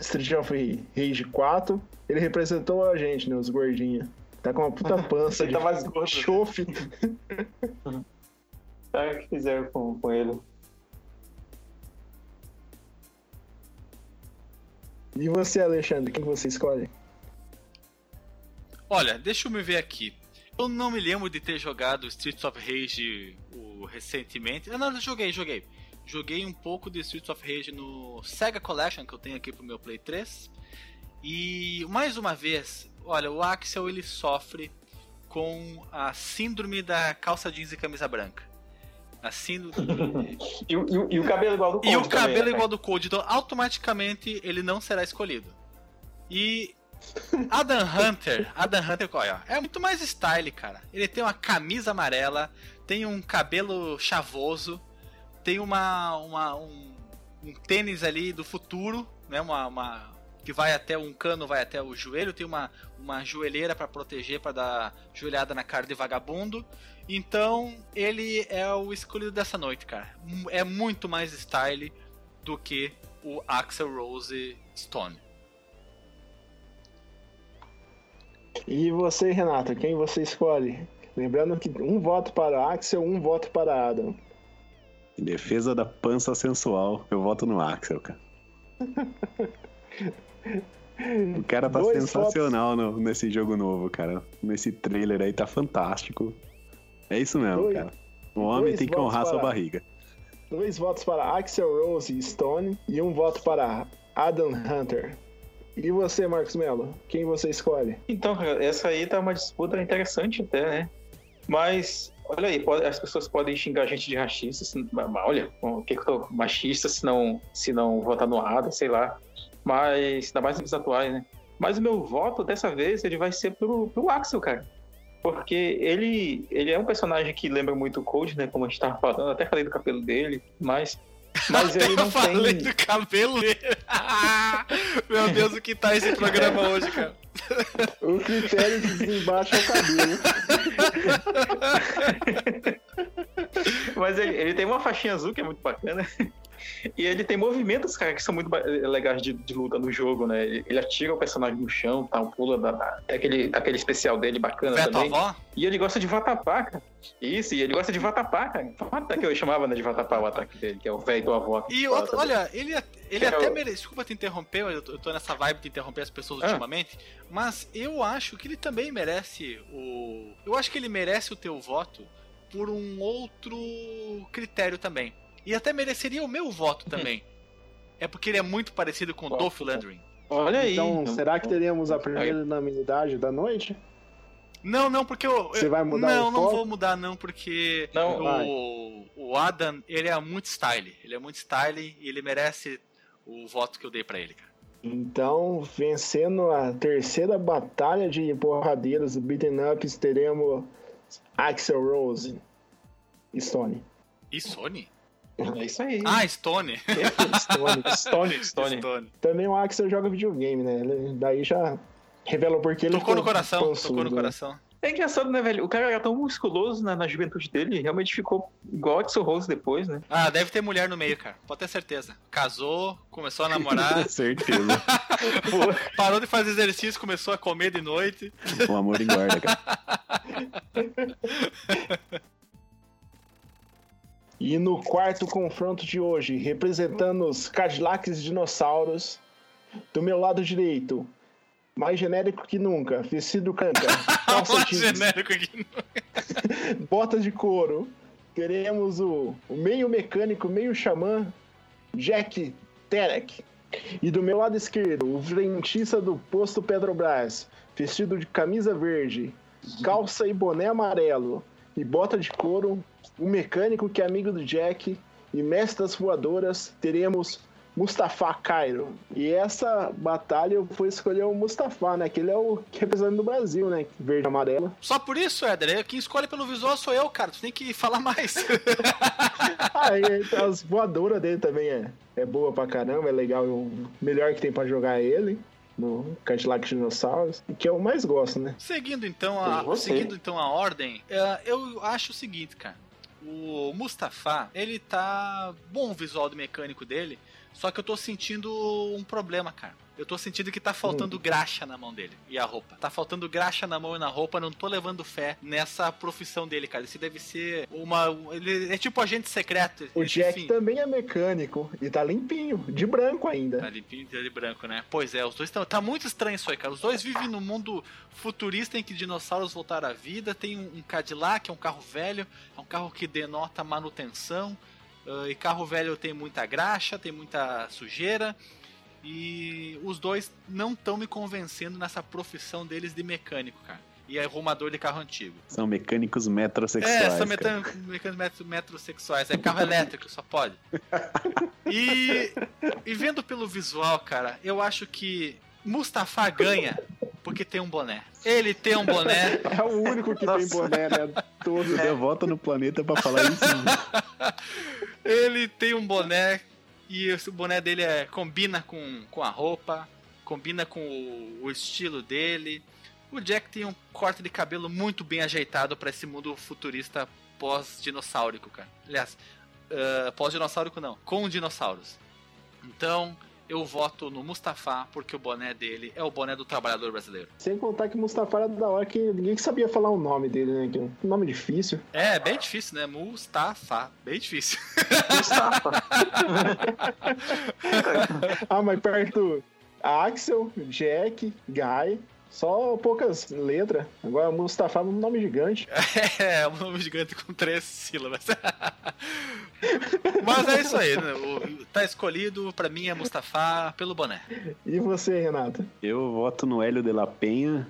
Street of Rage 4, ele representou a gente, né? Os gordinhos. Tá com uma puta pança Ele de tá mais gordo. chofe. Sabe o que fizeram com, com ele? E você, Alexandre, quem você escolhe? Olha, deixa eu me ver aqui. Eu não me lembro de ter jogado Streets of Rage o, recentemente. Ah, não, eu joguei, joguei. Joguei um pouco de Streets of Rage no Sega Collection que eu tenho aqui pro meu Play 3. E mais uma vez, olha, o Axel ele sofre com a síndrome da calça jeans e camisa branca. A síndrome. E, o- e e o cabelo igual do E o Cold também, cabelo né, igual do Cold, então automaticamente ele não será escolhido. E Adam Hunter, Adam Hunter, olha, é muito mais style, cara. Ele tem uma camisa amarela, tem um cabelo chavoso, tem uma, uma um, um tênis ali do futuro, né? Uma, uma- que vai até um cano, vai até o joelho, tem uma, uma joelheira para proteger, para dar joelhada na cara de vagabundo. Então, ele é o escolhido dessa noite, cara. É muito mais style do que o Axel Rose Stone. E você, Renata, quem você escolhe? Lembrando que um voto para Axel, um voto para Adam. Em defesa da pança sensual, eu voto no Axel, cara. O cara tá Dois sensacional no- nesse jogo novo, cara. Nesse trailer aí tá fantástico. É isso mesmo, Dois- cara. O homem tem que honrar sua barriga. Dois votos para Axel Rose Stone e um voto para Adam Hunter. E você, Marcos Mello, quem você escolhe? Então, cara, essa aí tá uma disputa interessante até, né? Mas, olha aí, pode- as pessoas podem xingar a gente de rachista, se- mas olha, o que que eu tô machista se não, se não votar no Ada, sei lá. Mas, ainda mais nos atuais, né? Mas o meu voto, dessa vez, ele vai ser pro, pro Axel, cara. Porque ele, ele é um personagem que lembra muito o Cold, né? Como a gente tava falando, até falei do cabelo dele, mas. Mas ele Eu não falei tem. do cabelo dele. Meu Deus, o que tá esse programa hoje, cara? O critério de desembate é o cabelo. Mas ele, ele tem uma faixinha azul que é muito bacana. E ele tem movimentos, cara, que são muito legais de, de luta no jogo, né? Ele, ele atira o personagem no chão, tá? Pula da, da, tem aquele, aquele especial dele bacana Veto também. avó? E ele gosta de vatapá, cara. Isso, e ele gosta de vatapá, cara. Até que eu chamava né, de vatapá o ataque dele, que é o velho do avó. E outro, olha, ele, ele Que é até o- merece. Desculpa te interromper, eu tô, eu tô nessa vibe de interromper as pessoas Ah. ultimamente. Mas eu acho que ele também merece o. Eu acho que ele merece o teu voto por um outro critério também. E até mereceria o meu voto também. É porque ele é muito parecido com o? Dolph Lundgren. Olha aí. Então, será que teremos a primeira unanimidade da noite? Não, não, porque eu. Você vai mudar Não, o não vou mudar, não, porque Não, o, o Adam, ele é muito style. Ele é muito style e ele merece o voto que eu dei pra ele, cara. Então, vencendo a terceira batalha de porradeiros beaten ups, teremos Axel Rose e Stone. E Sony? É isso aí. Ah, Stone. Stone. Stone, Stone. Stone. Também o Axel joga videogame, né? Ele- daí já revela porque ele Tocou no coração, tocou pançudo, no né? coração. É engraçado, né, velho? O cara era tão musculoso na, na juventude dele, realmente ficou igual Axel Rose depois, né? Ah, deve ter mulher no meio, cara. Pode ter certeza. Casou, começou a namorar, Certeza. parou de fazer exercício, começou a comer de noite. o amor engorda, cara. E no quarto confronto de hoje, representando os Cadillacs dinossauros, do meu lado direito, mais genérico que nunca, vestido canca, calça Mais genérico aqui. botas de couro. Teremos o, o meio mecânico, meio xamã, Jack Terek. E do meu lado esquerdo, o frentista do posto Petrobras, vestido de camisa verde, calça e boné amarelo e bota de couro, o mecânico que é amigo do Jack e mestre das voadoras, teremos Mustafa Cairo. E essa batalha eu vou escolher o Mustafa, né? Que ele é o representante do Brasil, né? Verde e amarelo. Só por isso, Éder, quem escolhe pelo visual sou eu, cara. Tu tem que falar mais. Ah, e as voadoras dele também é, é boa pra caramba, é legal. O melhor que tem pra jogar é ele, no Cadillac Dinossauros, que é o mais gosto, né? Seguindo então a, seguindo então a ordem, é, eu acho o seguinte, cara. O Mustafa, ele tá bom o visual do mecânico dele, só que eu tô sentindo um problema, cara. Eu tô sentindo que tá faltando graxa na mão dele e a roupa. Tá faltando graxa na mão e na roupa, não tô levando fé nessa profissão dele, cara. Esse deve ser uma. Ele é tipo agente secreto. O Jack também é mecânico e tá limpinho, de branco ainda. Tá limpinho de branco, né? Pois é, os dois estão. Tá muito estranho isso aí, cara. Os dois vivem num mundo futurista em que dinossauros voltaram à vida. Tem um, um Cadillac, é um carro velho, é um carro que denota manutenção. Ah, e carro velho tem muita graxa, tem muita sujeira. E os dois não estão me convencendo nessa profissão deles de mecânico, cara. E arrumador de carro antigo. São mecânicos metrosexuais. É, são mecânicos metro, metrosexuais. É carro elétrico, só pode. E, e vendo pelo visual, cara, eu acho que Mustafa ganha porque tem um boné. Ele tem um boné. É o único que tem Nossa. boné, né? Todo. Você deu volta no planeta pra falar isso. Ele tem um boné e esse boné dele é, combina com, com a roupa, combina com o, o estilo dele. O Jack tem um corte de cabelo muito bem ajeitado para esse mundo futurista pós-dinossáurico, cara. Aliás, ah, pós-dinossáurico não, com dinossauros. Então, eu voto no Mustafa porque o boné dele é o boné do trabalhador brasileiro. Sem contar que Mustafa era da hora que ninguém sabia falar o nome dele, né? Que é um nome difícil. É, bem difícil, né? Mustafa, bem difícil. Mustafa. Ah, mas perto Axel, Jack, Guy, só poucas letras. Agora Mustafa é um nome gigante. É, um nome gigante com três sílabas. Mas é isso aí, né? O, tá escolhido, pra mim é Mustafa pelo boné. E você, Renato? Eu voto no Hélio de la Penha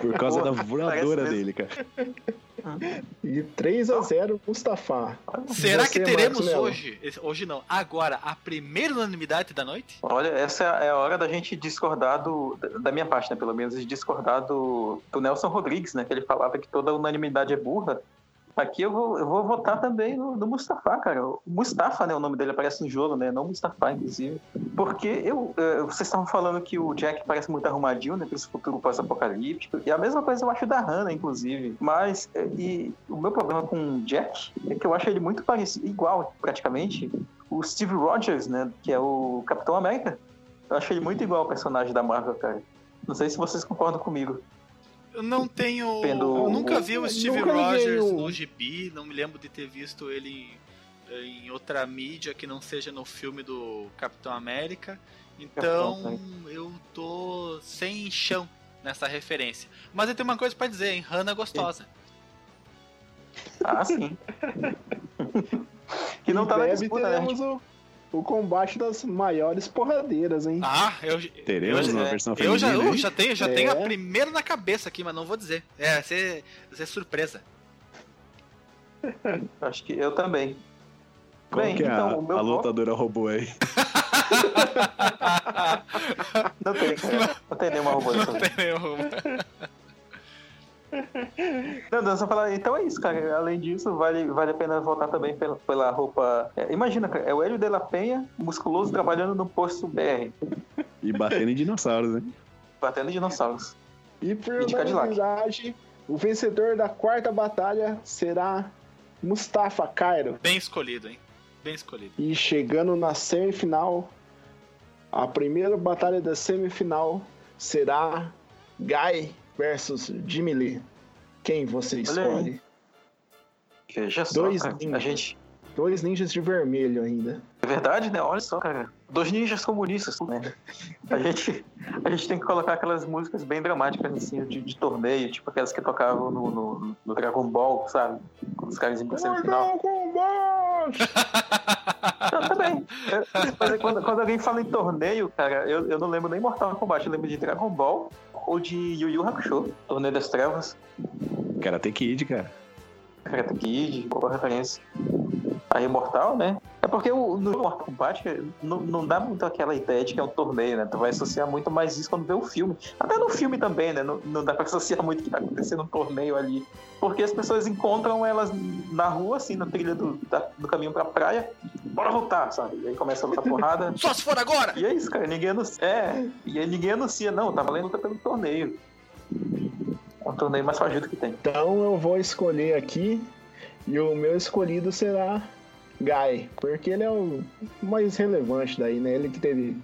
por causa Pô, da voadora dele, cara. E 3 a 0 Mustafa. Será Você, que teremos Marcos hoje, hoje não, agora, a primeira unanimidade da noite? Olha, essa é a hora da gente discordar do. Da minha parte, né? Pelo menos, de discordar do, do Nelson Rodrigues, né? Que ele falava que toda unanimidade é burra. Aqui eu vou, eu vou votar também no, no Mustafa, cara. O Mustafa, né? O nome dele aparece no jogo, né? Não Mustafa, inclusive. Porque eu, eh, vocês estavam falando que o Jack parece muito arrumadinho, né? Pra esse futuro pós-apocalíptico. E a mesma coisa eu acho da Hannah, inclusive. Mas eh, e o meu problema com o Jack é que eu acho ele muito parecido, igual, praticamente, o Steve Rogers, né? Que é o Capitão América. Eu acho ele muito igual ao personagem da Marvel, cara. Não sei se vocês concordam comigo. Eu não tenho. Pendo- eu nunca vi o Steve Rogers no gibi, não me lembro de ter visto ele em, em outra mídia que não seja no filme do Capitão América. Então Capitão eu tô sem chão nessa referência. Mas eu tenho uma coisa pra dizer, hein? Hannah é gostosa. Ah, sim. que não tá na disputa, né? o, o combate das maiores porradeiras, hein? Ah, eu. Teremos eu, uma é, versão eu já, feminina. eu já tenho, já É. tenho a primeira na cabeça aqui, mas não vou dizer. É, vai ser, vai ser surpresa. Acho que eu também. Qual Bem, que é a, então, o meu a lutadora robô aí? Não tem, cara. Não tem nenhuma robô Não tem nenhum. Não, não, só falar, então é isso, cara. Além disso, vale, vale a pena votar também pela, pela roupa. É, imagina, cara, é o Hélio de la Penha, musculoso, trabalhando no posto BR, E batendo em dinossauros, hein? batendo dinossauros. E por E unanimidade, o vencedor da quarta batalha será Mustafa Cairo. Bem escolhido, hein? Bem escolhido. E chegando na semifinal, a primeira batalha da semifinal será Guy versus Jimmy Lee. Quem você escolhe? Veja só, Dois cara. A ninjas. gente. Dois ninjas de vermelho ainda. É verdade, né? Olha só, cara. Dois ninjas comunistas, né? A gente, a gente tem que colocar aquelas músicas bem dramáticas, assim, de, de torneio, tipo aquelas que tocavam no, no, no Dragon Ball, sabe? Quando os caras iam pra. Mortal Kombat! Não, também. Mas é quando, quando alguém fala em torneio, cara, eu, eu não lembro nem Mortal Kombat, eu lembro de Dragon Ball ou de Yu Yu Hakusho, Torneio das Trevas, Karate Kid, cara. Karate Kid, boa referência. A Imortal, né? É porque o, no Mortal Kombat não, não dá muito aquela ideia de que é um torneio, né? Tu vai associar muito mais isso quando vê o filme. Até no filme também, né? Não, não dá pra associar muito o que tá acontecendo no torneio ali. Porque as pessoas encontram elas na rua, assim, na trilha do, da- do caminho pra praia. Bora lutar, sabe? E aí começa a lutar porrada. Só se for agora! E é isso, cara. Ninguém anuncia. É, e aí ninguém anuncia, não, tá valendo luta pelo torneio. É um torneio mais fajuto que tem. Então eu vou escolher aqui e o meu escolhido será Guy, porque ele é o mais relevante daí, né? Ele que teve.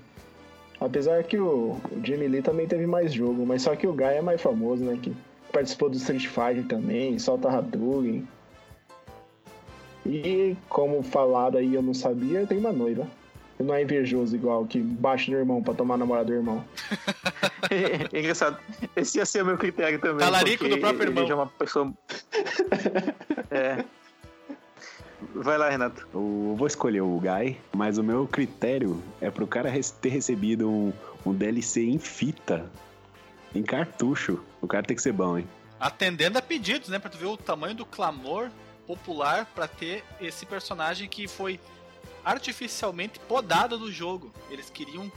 Apesar que o, Jimmy Lee também teve mais jogo, mas só que o Guy é mais famoso, né? Que participou do Street Fighter também, solta Hadouken. E como falado aí, eu não sabia, tem uma noiva. Não é invejoso igual que baixa do irmão pra tomar a namorada do irmão. É engraçado. Esse ia ser o meu critério também. Talarico do próprio ele irmão. já é uma pessoa. é. Vai lá, Renato. Eu vou escolher o Guy, mas o meu critério é pro cara ter recebido um, um DLC em fita, em cartucho. O cara tem que ser bom, hein? Atendendo a pedidos, né? Pra tu ver o tamanho do clamor popular pra ter esse personagem que foi artificialmente podado do jogo. Eles queriam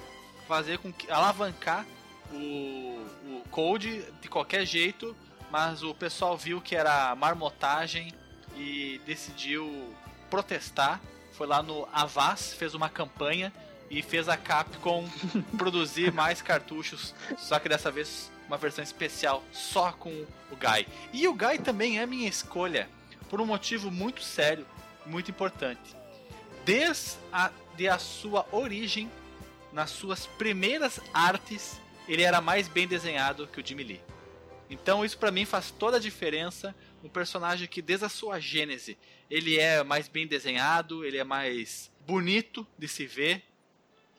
fazer com que alavancar o, o Code de qualquer jeito, mas o pessoal viu que era marmotagem e decidiu protestar. Foi lá no Avaz, fez uma campanha e fez a Capcom produzir mais cartuchos, só que dessa vez uma versão especial só com o Guy. E o Guy também é minha escolha por um motivo muito sério, muito importante. Desde a, de a sua origem, nas suas primeiras artes, ele era mais bem desenhado que o Jimmy Lee. Então isso pra mim faz toda a diferença. Um personagem que desde a sua gênese ele é mais bem desenhado, ele é mais bonito de se ver,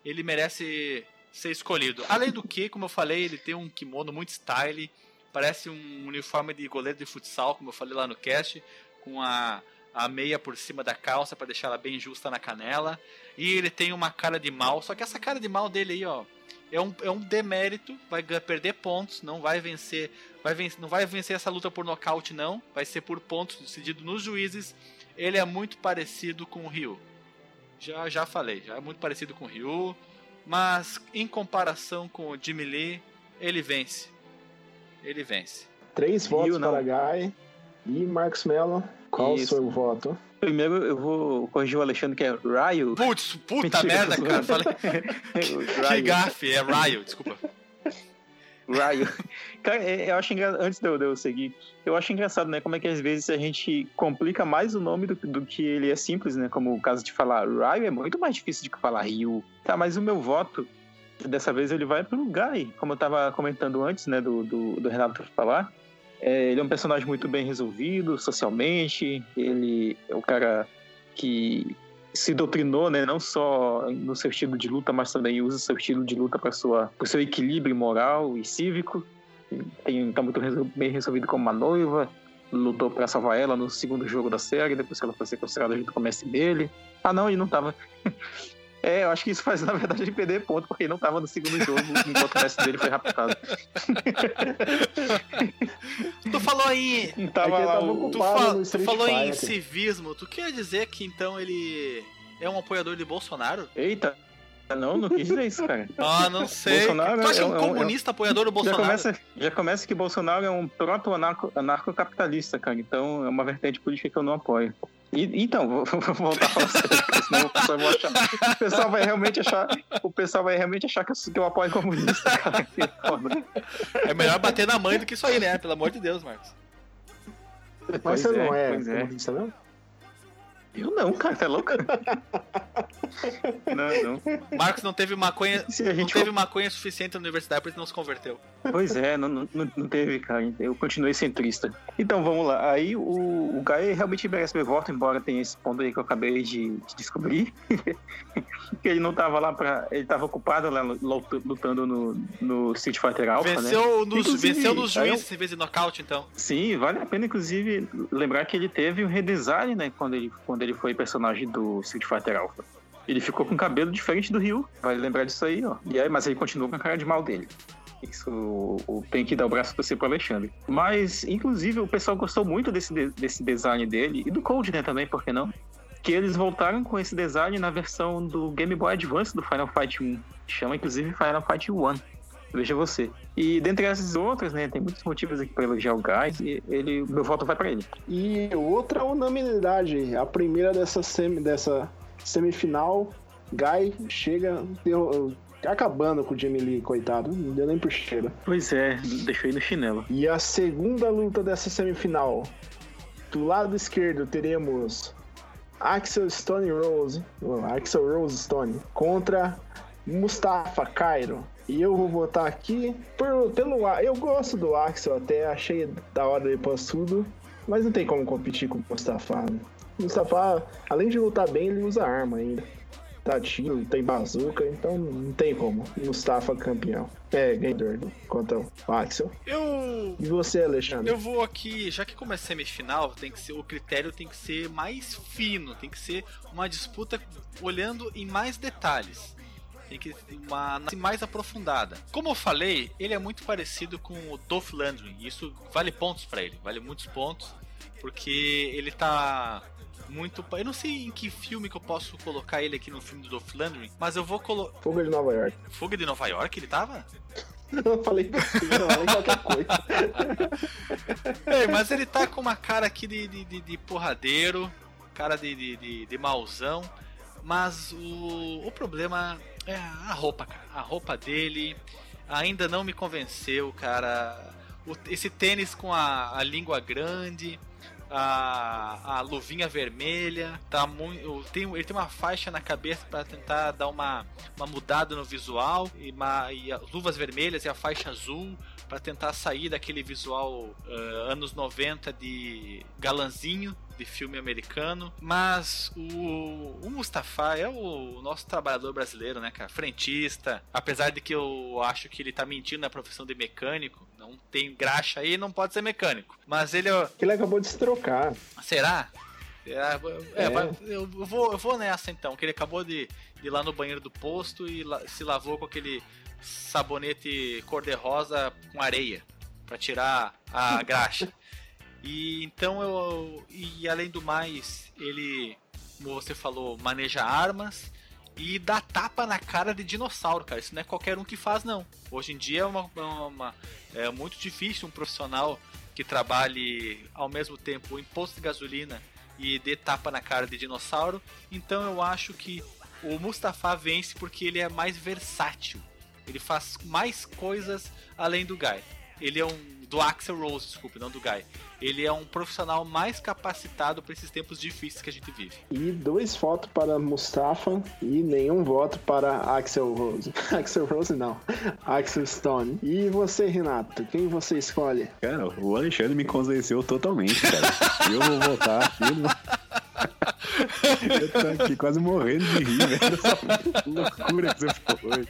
ele merece ser escolhido. Além do que, como eu falei, ele tem um kimono muito style, parece um uniforme de goleiro de futsal, como eu falei lá no cast, com a, a meia por cima da calça para deixar ela bem justa na canela. E ele tem uma cara de mal, só que essa cara de mal dele aí, ó, é um, é um demérito, vai perder pontos, não vai vencer, vai vencer, não vai vencer essa luta por nocaute não, vai ser por pontos decidido nos juízes. Ele é muito parecido com o Ryu. Já já falei, já é muito parecido com o Ryu, mas em comparação com o Jimmy Lee, ele vence. Ele vence. Três votos para Guy e Marcos Mello. Qual Isso. o seu voto? Primeiro eu vou corrigir o Alexandre que é Ryo. Putz, puta Mentira, merda, cara. Falei... que gafe, é Ryo, desculpa. Ryo. Cara, é, eu acho engraçado, antes de eu, de eu, seguir, eu acho engraçado, né, como é que às vezes a gente complica mais o nome do, do que ele é simples, né, como o caso de falar Ryo é muito mais difícil do que falar Ryu. Tá, mas o meu voto, dessa vez ele vai pro Guy, como eu tava comentando antes, né, do, do, do Renato falar, é, ele é um personagem muito bem resolvido socialmente. Ele é o cara que se doutrinou, né, não só no seu estilo de luta, mas também usa seu estilo de luta para sua, seu equilíbrio moral e cívico. Tem, tá muito bem resolvido como uma noiva. Lutou para salvar ela no segundo jogo da série, depois que ela foi sequestrada junto com o mestre dele. Ah, não, ele não tava. É, eu acho que isso faz, na verdade, ele perder ponto, porque ele não estava no segundo jogo enquanto o mestre dele foi raptado. tu falou aí. Tava é lá, tu, fa tu falou em civismo. Tu quer dizer que então ele é um apoiador de Bolsonaro? Eita. Não, não quis dizer isso, cara. Ah, não sei. Bolsonaro tu acha é um, é um comunista é um, apoiador do Bolsonaro? Já começa, já começa que Bolsonaro é um proto-anarcocapitalista, cara. Então é uma vertente política que eu não apoio. E, então, vou, vou, voltar a falar sério, senão o pessoal, vai achar, o pessoal vai realmente achar. O pessoal vai realmente achar que eu, que eu apoio comunista, cara. É melhor bater na mãe do que isso aí, né? Pelo amor de Deus, Marcos. Mas pois você é, não é comunista, não? Eu não, cara, tá louco? não, não. Marcos não teve maconha, não teve maconha suficiente na universidade, por isso não se converteu. Pois é, não, não, não teve, cara. Eu continuei centrista. Então vamos lá. Aí o, o Gaia realmente merece meu voto, embora tenha esse ponto aí que eu acabei de, de descobrir. que ele não tava lá pra. Ele tava ocupado lá lutando no, no Street Fighter Alpha, venceu né? Nos, venceu nos juízes em vez de nocaute, então. Sim, vale a pena, inclusive, lembrar que ele teve um redesign, né? Quando ele, quando ele foi personagem do Street Fighter Alpha. Ele ficou com cabelo diferente do Ryu. Vale lembrar disso aí, ó. E aí, mas ele continua com a cara de mal dele. Isso tem que dar o braço você pro Alexandre. Mas, inclusive, o pessoal gostou muito desse, desse design dele e do Code, né, também, por que não? Que eles voltaram com esse design na versão do Game Boy Advance do Final Fight 1. Chama, inclusive, Final Fight 1. Veja você. E dentre essas outras, né, tem muitos motivos aqui para elogiar o Guys e ele, meu voto vai para ele. E outra unanimidade, a primeira dessa, semi, dessa semifinal, Guy chega deu, acabando com o Jamie Lee, coitado, não deu nem por cheiro. Pois é, deixou ele no chinelo. E a segunda luta dessa semifinal, do lado esquerdo teremos Axel Stone Rose, Axel Rose Stone contra Mustafa Cairo. E eu vou votar aqui por, pelo Eu gosto do Axel, até achei da hora ele tudo, mas não tem como competir com o Mustafa. O Mustafa, além de lutar bem, ele usa arma ainda. Tá tiro, tem bazuca, então não tem como. Mustafa campeão. É, ganhador contra o Axel. Eu. E você, Alexandre? Eu vou aqui, já que como é semifinal, tem que ser o critério tem que ser mais fino, tem que ser uma disputa olhando em mais detalhes tem que ter uma análise mais aprofundada. Como eu falei, ele é muito parecido com o Dolph e isso vale pontos para ele, vale muitos pontos, porque ele tá muito. Eu não sei em que filme que eu posso colocar ele aqui no filme do Dolph Lundgren, mas eu vou colocar. Fuga de Nova York. Fuga de Nova York, ele tava? Eu falei não falei qualquer coisa. é, mas ele tá com uma cara aqui de, de, de, de porradeiro, cara de, de, de, de mauzão. Mas o, o problema é a roupa, cara. A roupa dele ainda não me convenceu, cara. O, esse tênis com a, a língua grande, a, a luvinha vermelha, tá muito, tem, ele tem uma faixa na cabeça para tentar dar uma, uma mudada no visual e, uma, e as luvas vermelhas e a faixa azul para tentar sair daquele visual uh, anos 90 de galanzinho de filme americano, mas o, o Mustafa é o nosso trabalhador brasileiro, né, cara? Frentista, apesar de que eu acho que ele tá mentindo na profissão de mecânico, não tem graxa aí, não pode ser mecânico. Mas ele é. Que ele acabou de se trocar. Será? É, é, É. eu, vou, eu vou nessa então, que ele acabou de, de ir lá no banheiro do posto e la- se lavou com aquele sabonete cor-de-rosa com areia pra tirar a graxa. E então eu. E além do mais, ele, como você falou, maneja armas e dá tapa na cara de dinossauro, cara. Isso não é qualquer um que faz, não. Hoje em dia é, uma- uma- é muito difícil um profissional que trabalhe ao mesmo tempo em posto de gasolina e dê tapa na cara de dinossauro. Então eu acho que o Mustafa vence porque ele é mais versátil. Ele faz mais coisas além do Guy. Ele é um. Do Axel Rose, desculpe, não do Guy. Ele é um profissional mais capacitado para esses tempos difíceis que a gente vive. E dois votos para Mustafa e nenhum voto para Axel Rose. Axel Rose não. Axel Stone. E você, Renato, quem você escolhe? Cara, o Alexandre me convenceu totalmente, cara. Eu vou votar aqui. Eu tô aqui quase morrendo de rir, velho. Essa loucura que você falou hoje.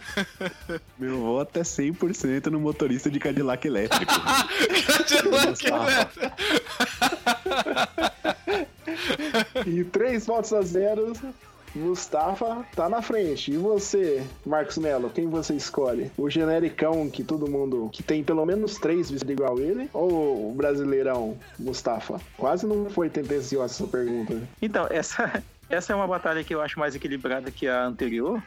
Meu voto é 100% no motorista de Cadillac elétrico. Mustafa. E três votos a zero. Mustafa tá na frente. E você, Marcos Melo, quem você escolhe? O genericão que todo mundo. que tem pelo menos três vestidos igual ele? Ou o brasileirão Mustafa? Quase não foi tendenciosa essa pergunta. Então, essa, essa é uma batalha que eu acho mais equilibrada que a anterior.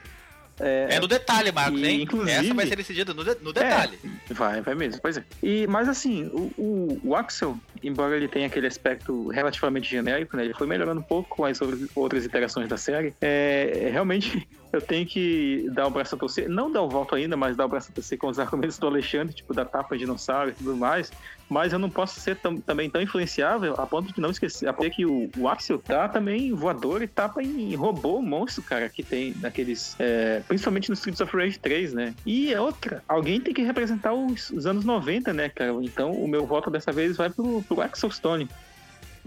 É no detalhe, Marcos, E, hein? inclusive- Essa vai ser decidida no, de- no detalhe. Vai, vai mesmo, pois é. E, mas assim, o, o, o Axel, embora ele tenha aquele aspecto relativamente genérico, né? Ele foi melhorando um pouco com as outras- outras interações da série. É, realmente, eu tenho que dar o braço a torcer. Não dar o voto ainda, mas dar o braço a torcer com os argumentos do Alexandre, tipo, da tapa de dinossauro e tudo mais. Mas eu não posso ser tam- também tão influenciável a ponto de não esquecer. A ponto que o, o Axel tá também voador e tapa em robô monstro, cara, que tem naqueles. é, principalmente no Streets of Rage 3, né? E é outra. Alguém tem que representar os, os anos 90, né, cara? Então o meu voto dessa vez vai pro, pro Axel Stone.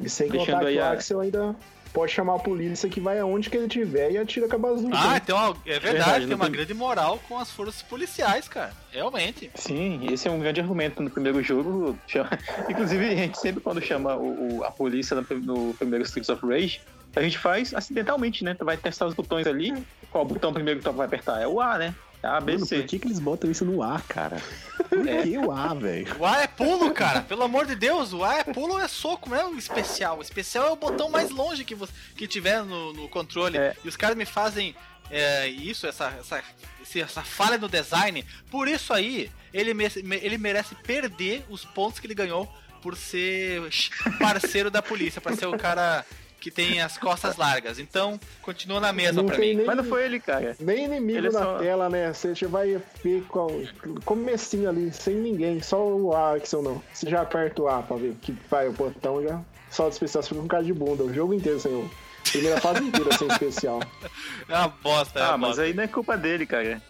E sem Deixando contar que o a- Axel ainda pode chamar a polícia que vai aonde que ele tiver e atira com a bazuca. Ah, então é verdade, Verdade, tem uma tem- grande moral com as forças policiais, cara. Realmente. Sim, esse é um grande argumento no primeiro jogo. Chama- Inclusive, a gente sempre quando chama o, o- a polícia no primeiro Streets of Rage, a gente faz acidentalmente, né? Tu vai testar os botões ali. Qual botão primeiro que tu vai apertar? É o A, né? A, B, Mano, C. por que, que eles botam isso no ar, cara? Por É. que o A, velho? O A é pulo, cara. Pelo amor de Deus, o A é pulo ou é soco, não é o especial. O especial é o botão mais longe que, você, que tiver no, no controle. É. E os caras me fazem é, isso, essa, essa, essa falha no design. Por isso aí, ele, me- ele merece perder os pontos que ele ganhou por ser parceiro da polícia, pra ser o cara que tem as costas largas. Então, continua na mesma Não pra mim. nem, Mas não foi ele, cara. nem inimigo Ele na só- tela, né? Você vai ver qual, comecinho ali, sem ninguém, só o Axel não. Você já aperta o A pra ver que vai o botão já. Só de especial você fica com cara de bunda, o jogo inteiro sem o. Primeira fase inteira sem especial. É uma bosta, é uma Ah, mas bosta. aí não é culpa dele, cara.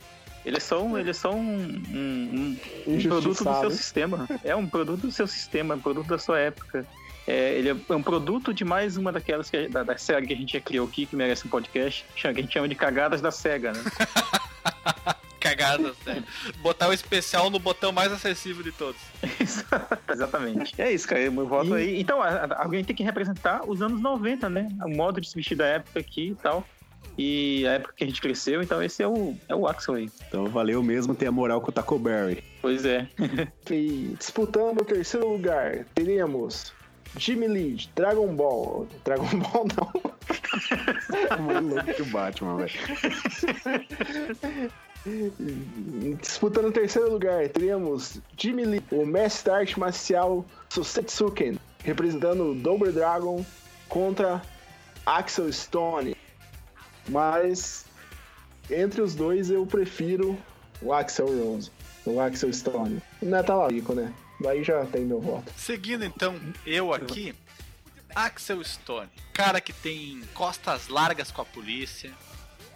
Ele é só um, ele é só um, um- um- produto do seu sistema. É um produto do seu sistema, um produto da sua época. É, ele é um produto de mais uma daquelas que, da, da série que a gente já criou aqui, que merece um podcast, que a gente chama de cagadas da SEGA, né? Cagada, sério. Botar o especial no botão mais acessível de todos. Exatamente. É isso, cara. Meu voto E- aí. Então, a- a- alguém tem que representar os anos 90, né? O modo de se vestir da época aqui e tal. E a época que a gente cresceu, então esse é o, é o Axel aí. Então valeu mesmo ter a moral com o Taco Berry. Pois é. E disputando o terceiro lugar, teremos Jimmy Lee, Dragon Ball. Dragon Ball não. Mais louco que o Batman, velho. Disputando o terceiro lugar, teremos Jimmy Lee, o mestre da arte marcial Susetsuken, representando o Double Dragon contra Axel Stone. Mas entre os dois eu prefiro o Axel Rose, o Axel Stone. Não é talarico, né? Daí já tem meu voto. Seguindo então, eu aqui, Axel Stone, cara que tem costas largas com a polícia,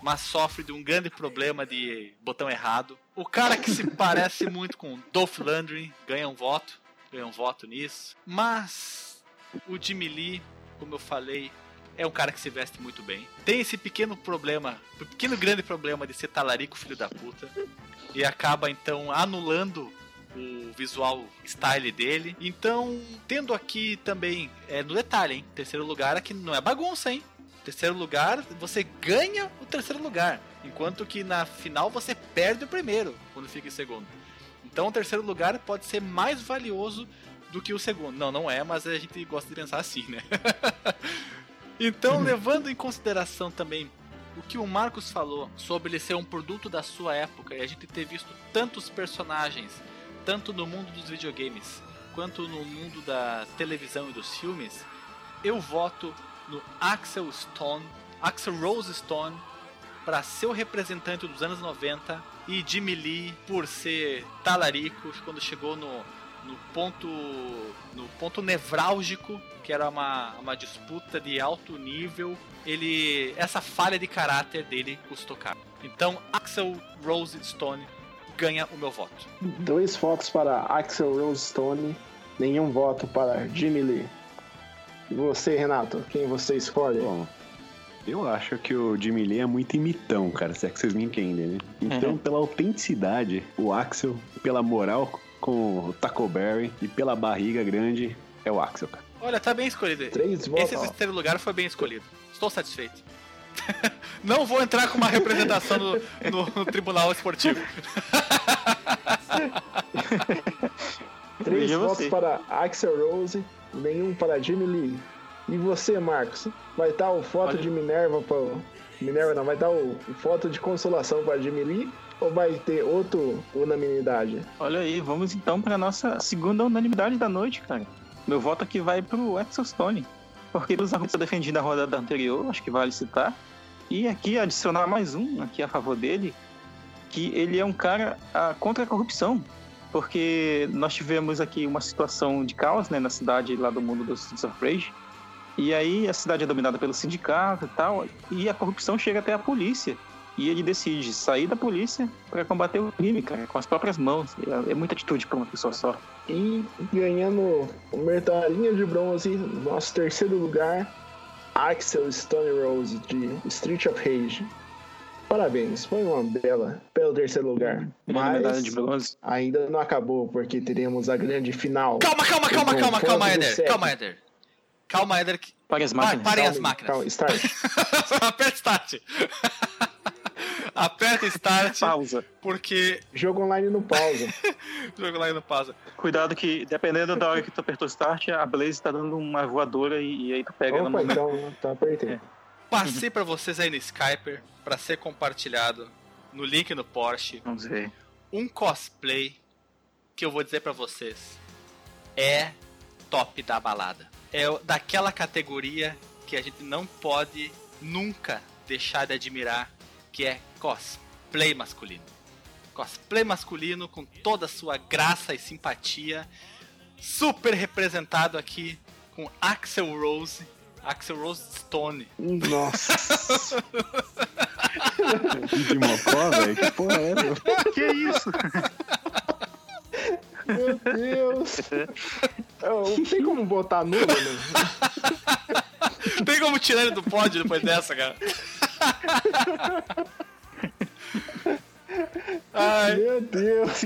mas sofre de um grande problema de botão errado. O cara que se parece muito com Dolph Lundgren ganha um voto, ganha um voto nisso. Mas o Jimmy Lee, como eu falei, é um cara que se veste muito bem. Tem esse pequeno problema, pequeno grande problema de ser talarico filho da puta e acaba então anulando o visual style dele. Então, tendo aqui também, é, no detalhe, hein? Terceiro lugar aqui não é bagunça, hein? Terceiro lugar, você ganha o terceiro lugar. Enquanto que na final você perde o primeiro quando fica em segundo. Então o terceiro lugar pode ser mais valioso do que o segundo. Não, não é, mas a gente gosta de pensar assim, né? então, levando em consideração também o que o Marcos falou sobre ele ser um produto da sua época e a gente ter visto tantos personagens, tanto no mundo dos videogames quanto no mundo da televisão e dos filmes, eu voto no Axel Stone, Axel Rose Stone, para ser o representante dos anos 90 e Jimmy Lee por ser talarico quando chegou no, no ponto no ponto nevrálgico que era uma, uma disputa de alto nível. Ele essa falha de caráter dele custou caro. Então Axel Rose Stone ganha o meu voto. Dois votos para Axel Rose Stone nenhum voto para Jimmy Lee. E você Renato quem você escolhe? Bom, eu acho que o Jimmy Lee é muito imitão, cara, se é que vocês me entendem, né? Então, Uhum. pela autenticidade, o Axel, pela moral com o Taco Berry e pela barriga grande, é o Axel, cara. olha tá bem escolhido. Três votos. esse terceiro lugar foi bem escolhido. Estou satisfeito não vou entrar com uma representação no, no- no tribunal esportivo Três votos para Axel Rose, nenhum para Jimmy Lee. E você, Marcos? Vai estar o foto Olha- de Minerva para Minerva não, vai estar o, o foto de consolação para Jimmy Lee ou vai ter outro unanimidade? Olha aí, vamos então para nossa segunda unanimidade da noite, cara. Meu voto aqui vai pro Axel Stone. Porque pelos argumentos que eu defendi na rodada anterior, acho que vale citar. E aqui adicionar mais um aqui a favor dele, que ele é um cara ah, contra a corrupção. Porque nós tivemos aqui uma situação de caos né, na cidade lá do mundo dos Streets of Rage. E aí a cidade é dominada pelo sindicato e tal, e a corrupção chega até a polícia. E ele decide sair da polícia para combater o crime, cara, com as próprias mãos. É, é muita atitude para uma pessoa só. E ganhando o medalhinha de bronze, nosso terceiro lugar, Axel Stone Rose de Street of Rage. Parabéns, foi uma bela, belo terceiro lugar. Uma medalha Mas de bronze. ainda não acabou, porque teremos a grande final. Calma, calma, calma, calma, calma, Eder. Calma, Eder. Calma, Eder. que- Para as máquinas. parem as máquinas. calma, start. Aperta start. Aperta start, Pausa. porque Jogo online no pausa. jogo lá e não pausa. Cuidado que, dependendo da hora que tu apertou start, a Blaze tá dando uma voadora e, e aí tu pega ela no Opa, momento. então, então apertei. Passei pra vocês aí no Skyper pra ser compartilhado no link no Porsche Vamos ver. um cosplay que eu vou dizer pra vocês é top da balada. É daquela categoria que a gente não pode nunca deixar de admirar, que é cosplay masculino. Cosplay masculino com toda a sua graça e simpatia, super representado aqui com Axel Rose, Axel Rose Stone. Nossa. De mocó, velho? Que porra é essa? Que isso? Meu Deus. Eu, não tem como botar nulo, né? Tem como tirar ele do pódio depois dessa, cara? Ai, Meu Deus.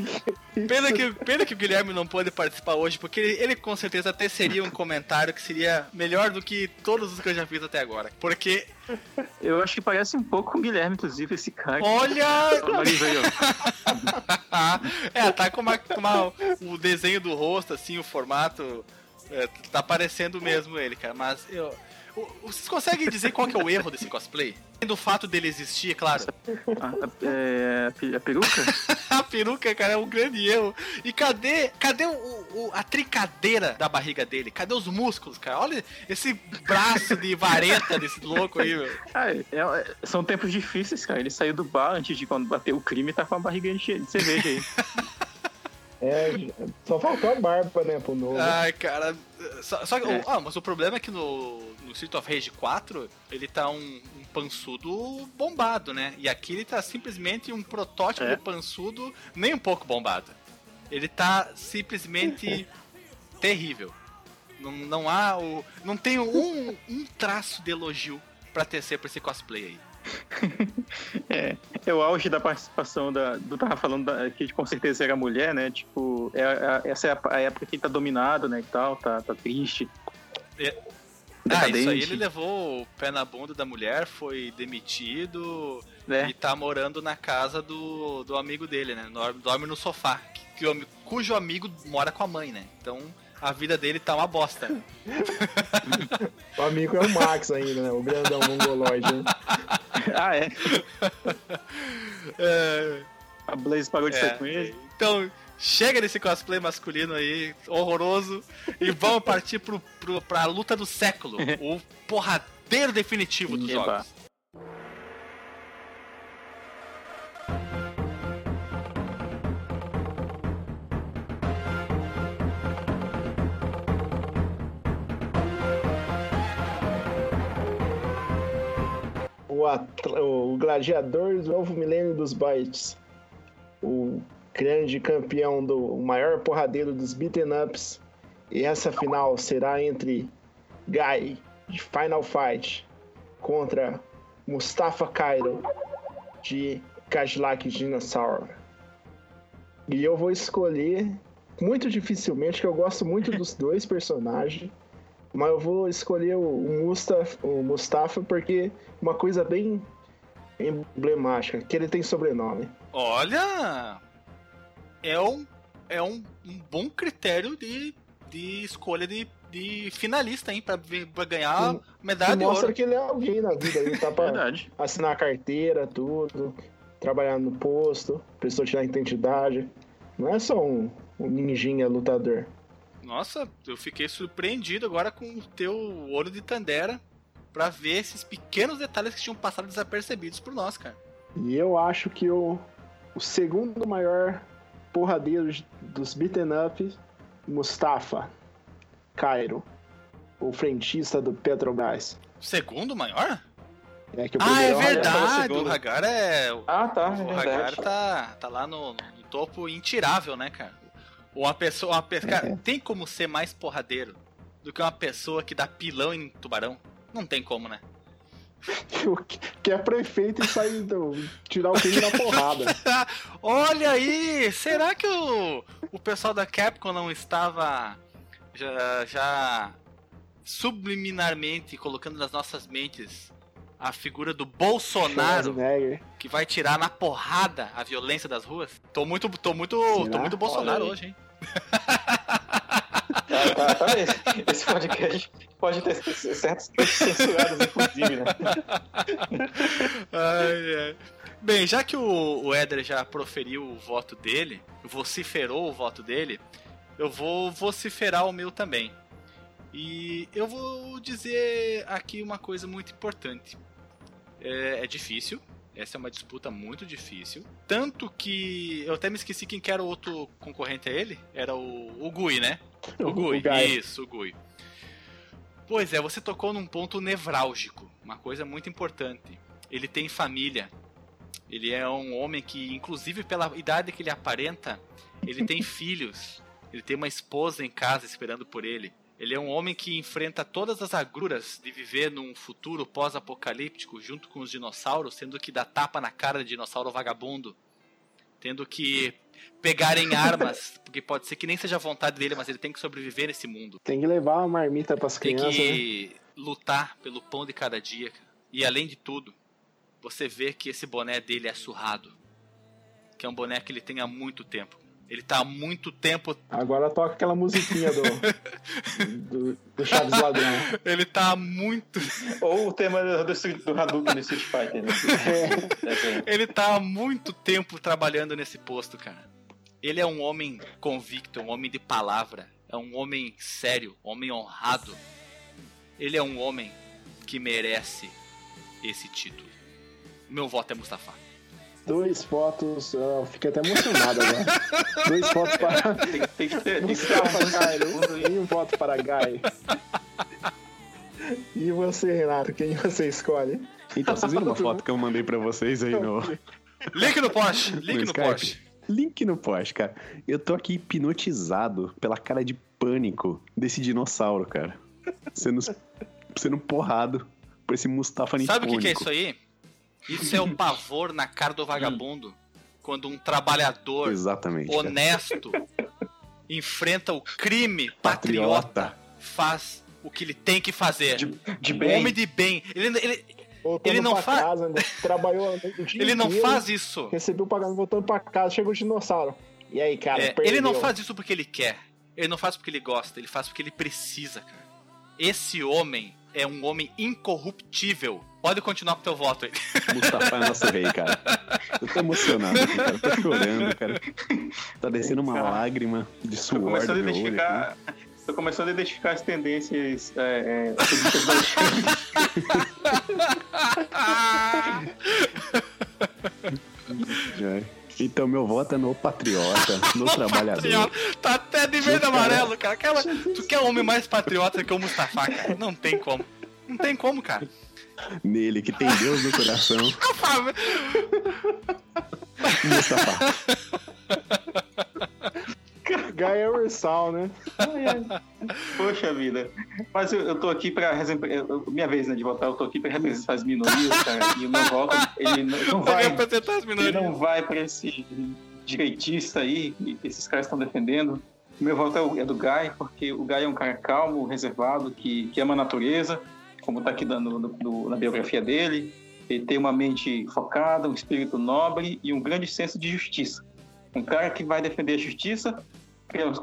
pena que, pena que o Guilherme não pôde participar hoje, porque ele, ele com certeza teceria um comentário que seria melhor do que todos os que eu já fiz até agora. Porque, Eu acho que parece um pouco com o Guilherme, inclusive, esse cara. olha! É, tá com, uma, com uma- o desenho do rosto, assim, o formato. é, tá parecendo mesmo ele, cara. Mas eu. Vocês conseguem dizer qual que é o erro desse cosplay? Do fato dele existir, é claro. A, a- é, a pe- a peruca? A peruca, cara, é um grande erro. E cadê, cadê o, o- a trincadeira da barriga dele? Cadê os músculos, cara? Olha esse braço de vareta desse louco aí, meu. Ah, é- é- são tempos difíceis, cara. Ele saiu do bar antes de quando bateu o crime e tá com a barriguinha de de cerveja aí. É, só faltou a barba, né, pro novo. Ai, cara. Só, só que- É. ah, mas o problema é que no, no Street of Rage 4 ele tá um, um pançudo bombado, né? E aqui ele tá simplesmente um protótipo É. de pançudo nem um pouco bombado. Ele tá simplesmente terrível. Não, não há o. Não tem um, um traço de elogio pra tecer pra esse cosplay aí. É, é o auge da participação da. Do tava falando da, que com certeza era mulher, né? Tipo, é, é- essa é a, a época que ele tá dominado, né, e tal, tá, tá triste. Ah, isso aí ele levou o pé na bunda da mulher, foi demitido Né? e tá morando na casa do, do amigo dele, né? Dorme, dorme no sofá. Que, que cujo amigo mora com a mãe, né? Então a vida dele tá uma bosta. O amigo é o Max ainda, né? O grandão mongoloide. né? Ah, é. É, A Blaze parou de É. sair com ele. Então, chega desse cosplay masculino aí, horroroso, e vamos partir pro, pro, pra luta do século. o porradeiro definitivo dos Eba. jogos. O, o gladiador do novo milênio dos bytes. O grande campeão do maior porradeiro dos beaten ups. E essa final será entre Guy de Final Fight contra Mustafa Cairo de Cadillac Dinosaur. E eu vou escolher muito dificilmente, que eu gosto muito dos dois personagens. Mas eu vou escolher o, Mustafa, o Mustafa porque uma coisa bem emblemática, que ele tem sobrenome. Olha! É um, é um, um bom critério de, de escolha de, de finalista, hein? Pra, pra ganhar Que- medalha que de mostra ouro. que ele é alguém na vida, ele tá pra Verdade. assinar a carteira, tudo, trabalhar no posto, pessoa tirar a identidade. Não é só um, um ninjinha lutador. Nossa, eu fiquei surpreendido agora com o teu olho de Tandera pra ver esses pequenos detalhes que tinham passado desapercebidos por nós, cara. E eu acho que o, o segundo maior porradeiro dos beaten up, Mustafa Cairo, o frentista do Petrobras. O segundo maior? É que o Ah, é primeiro- verdade! O Hagar é. O Ah, tá, é Hagar verdade. tá, tá lá no, no topo intirável, né, cara? Uma pessoa. Uma pe... Cara, É. tem como ser mais porradeiro do que uma pessoa que dá pilão em tubarão? Não tem como, né? que, é prefeito e sai do, tirar o crime na porrada. Olha aí! Será que o, o pessoal da Capcom não estava já, já subliminarmente colocando nas nossas mentes a figura do Bolsonaro que vai tirar na porrada a violência das ruas? Tô muito, tô muito, Será? tô muito Bolsonaro hoje, hein? Tá esse, podcast pode ter certos censurados, inclusive, né? Ai, ai. Bem, já que o, o Éder já proferiu o voto dele, vociferou o voto dele, eu vou vociferar o meu também. E eu vou dizer aqui uma coisa muito importante. É, é difícil, essa é uma disputa muito difícil. Tanto que eu até me esqueci quem que era o outro concorrente a ele. Era o, o Gui, né? O Gui, Guy. isso, o Gui. Pois é, você tocou num ponto nevrálgico, uma coisa muito importante. Ele tem família. Ele é um homem que, inclusive pela idade que ele aparenta, ele tem filhos. Ele tem uma esposa em casa esperando por ele. Ele é um homem que enfrenta todas as agruras de viver num futuro pós-apocalíptico junto com os dinossauros, tendo que dar tapa na cara de dinossauro vagabundo, tendo que pegar em armas, porque pode ser que nem seja a vontade dele, mas ele tem que sobreviver nesse mundo. Tem que levar uma marmita pras Tem crianças, né? que lutar pelo pão de cada dia. E além de tudo, você vê que esse boné dele é surrado. Que é um boné que ele tem há muito tempo. Ele tá há muito tempo. Agora toca aquela musiquinha do, do, do Chaves Ladrão. Ele tá há muito. Ou o tema do, do, do Hadouken no Street Fighter, né? Desenho. Ele tá há muito tempo trabalhando nesse posto, cara. Ele é um homem convicto, um homem de palavra. É um homem sério, um homem honrado. Ele é um homem que merece esse título. Meu voto é Mustafa. Dois votos, eu fiquei até emocionado agora. Dois votos para Tem, tem que ter. Cairo e um voto para Guy. E você, Renato, quem você escolhe? Então, vocês viram uma foto que eu mandei pra vocês aí no, Link no post! Link no no post! Link no post, cara. Eu tô aqui hipnotizado pela cara de pânico desse dinossauro, cara. Sendo, sendo porrado por esse Mustafa Sabe o que, que é isso aí? Isso é o pavor na cara do vagabundo. Quando um trabalhador Exatamente. honesto enfrenta o crime patriota, faz o que ele tem que fazer. De, de Um bem. homem de bem. Ele, ele, Ele não pra fa- casa, ainda trabalhou o dia ele não inteiro, faz isso. Recebeu o pagamento voltando pra casa, chegou o dinossauro. E aí, cara, É, ele não faz isso porque ele quer. Ele não faz porque ele gosta. Ele faz porque ele precisa, cara. Esse homem é um homem incorruptível. Pode continuar com teu voto aí. Mustafa é nosso rei, cara. Eu tô emocionado aqui, cara. Eu tô chorando, cara. Tá descendo uma Cara, lágrima de suor do começando meu olho. Tô começando a identificar as tendências é, é. Então, meu voto é no patriota, no trabalhador. Patriota. Tá até de verde Cara. amarelo, cara. Aquela... Tu quer homem mais patriota que o Mustafa, cara? Não tem como. Não tem como, cara. Nele, que tem Deus no coração. Mustafa. Gaia Ursal, né? Poxa vida. Mas eu, eu tô aqui pra representar. Minha vez, né, de votar, eu tô aqui pra representar as minorias, cara. E o meu voto, ele não, não Vai Ele não vai pra esse direitista aí, que esses caras estão defendendo. O meu voto é, o- é do Guy, porque o Guy é um cara calmo, reservado, que, que ama a natureza, como tá aqui dando no- na biografia dele. Ele tem uma mente focada, um espírito nobre e um grande senso de justiça. Um cara que vai defender a justiça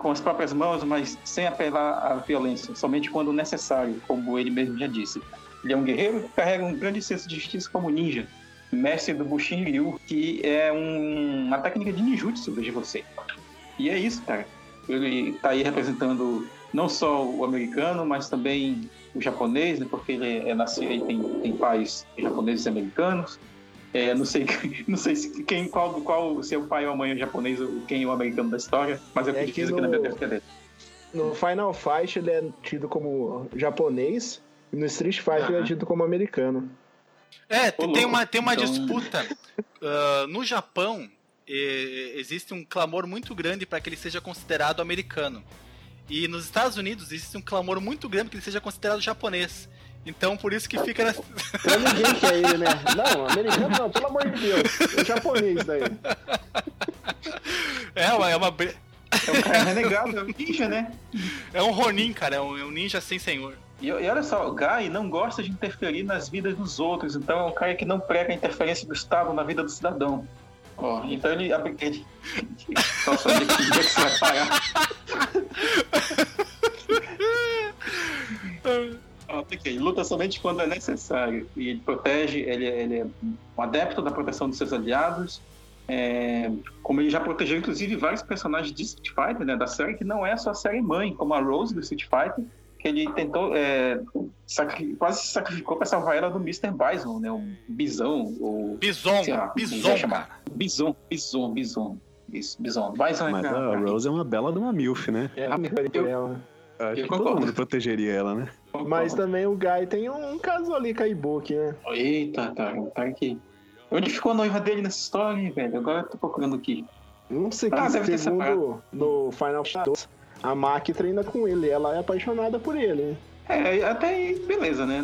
com as próprias mãos, mas sem apelar à violência, somente quando necessário, como ele mesmo já disse. Ele é um guerreiro que carrega um grande senso de justiça como ninja, mestre do Bushin Ryu, que é um- uma técnica de ninjutsu, veja você. E é isso, cara. Ele tá aí representando não só o americano, mas também o japonês, né, porque ele é nascido, ele tem, tem pais japoneses e americanos. É, não sei, não sei se quem, qual, qual se é o pai ou a mãe é japonês ou quem é o americano da história, mas é que É que aqui no- na biografia dele. No Final Fight ele é tido como japonês e no Street Fighter ele é tido como americano. É, Ô, tem louco. uma, tem uma Então- disputa. Ah, no Japão, eh, existe um clamor muito grande para que ele seja considerado americano. E nos Estados Unidos existe um clamor muito grande que ele seja considerado japonês. Então, por isso que fica nessa... Então ninguém quer ele, né? Não, americano não, pelo amor de Deus. É japonês daí. É uma, é uma É um cara renegado, é um ninja, né? é um Ronin, cara, é um, é um ninja sem senhor. E, e olha só, o Guy não gosta de interferir nas vidas dos outros, então é um cara que não prega a interferência do Estado na vida do cidadão. Ó, então ele. Nossa, onde é é que você vai parar? Luta somente quando é necessário. E ele protege, ele, é- ele é um adepto da proteção dos seus aliados. É, como ele já protegeu, inclusive, vários personagens de Street Fighter, né, da série, que não é só a série mãe, como a Rose do Street Fighter, que ele tentou, é, quase se sacrificou para salvar ela do Mr. Bison, né, o Bisão, ou Bison, lá, Bison, cara. Bison, Bison, Bison. Isso, Bison. Bison Mas é a Rose é uma bela de uma milf, né? É, eu- ela. Acho Eu que todo mundo protegeria ela, né? Mas também o Guy tem um caso ali com a Ibuki, né? Eita, o cara que... Onde ficou a noiva dele nessa história, hein, velho? Agora eu tô procurando aqui. Não sei Ah, que deve ter segundo no Final 2, a Maki treina com ele, ela é apaixonada por ele. né? É, até aí, beleza, né?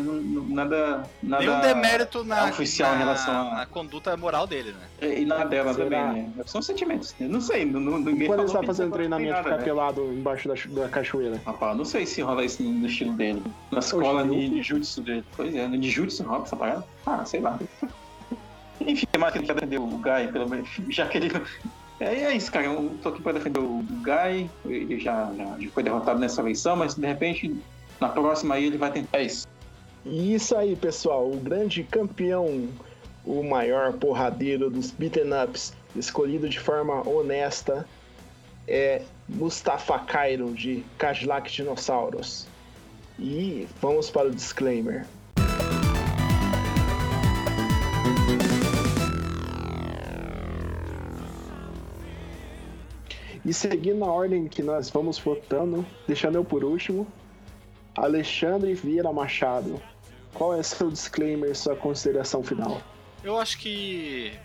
Nada, nada... Nenhum demérito na, oficial na, em relação a- na conduta moral dele, né? E na dela Será? também, né? São sentimentos. Eu não sei, não, não, ninguém Quando ele tá que fazendo treinamento nada, ficar né? pelado embaixo da, da cachoeira. Rapaz, não sei se rola isso no estilo dele. Na escola eu- de ninjutsu dele. Pois é, no ninjutsu rola essa parada? Ah, sei lá. Enfim, é mais que ele quer defender o Guy, pelo menos. Já que ele. É, é isso, cara. Eu tô aqui pra defender o Guy. Ele já, já foi derrotado nessa eleição, mas de repente, na próxima aí ele vai tentar. É isso. E isso aí, pessoal, o grande campeão, o maior porradeiro dos beaten ups, escolhido de forma honesta, é Mustafa Cairo, de Cadillac Dinossauros. E vamos para o disclaimer. E seguindo a ordem que nós vamos votando, deixando eu por último, Alexandre Vieira Machado. Qual é seu disclaimer, sua consideração final? Eu acho que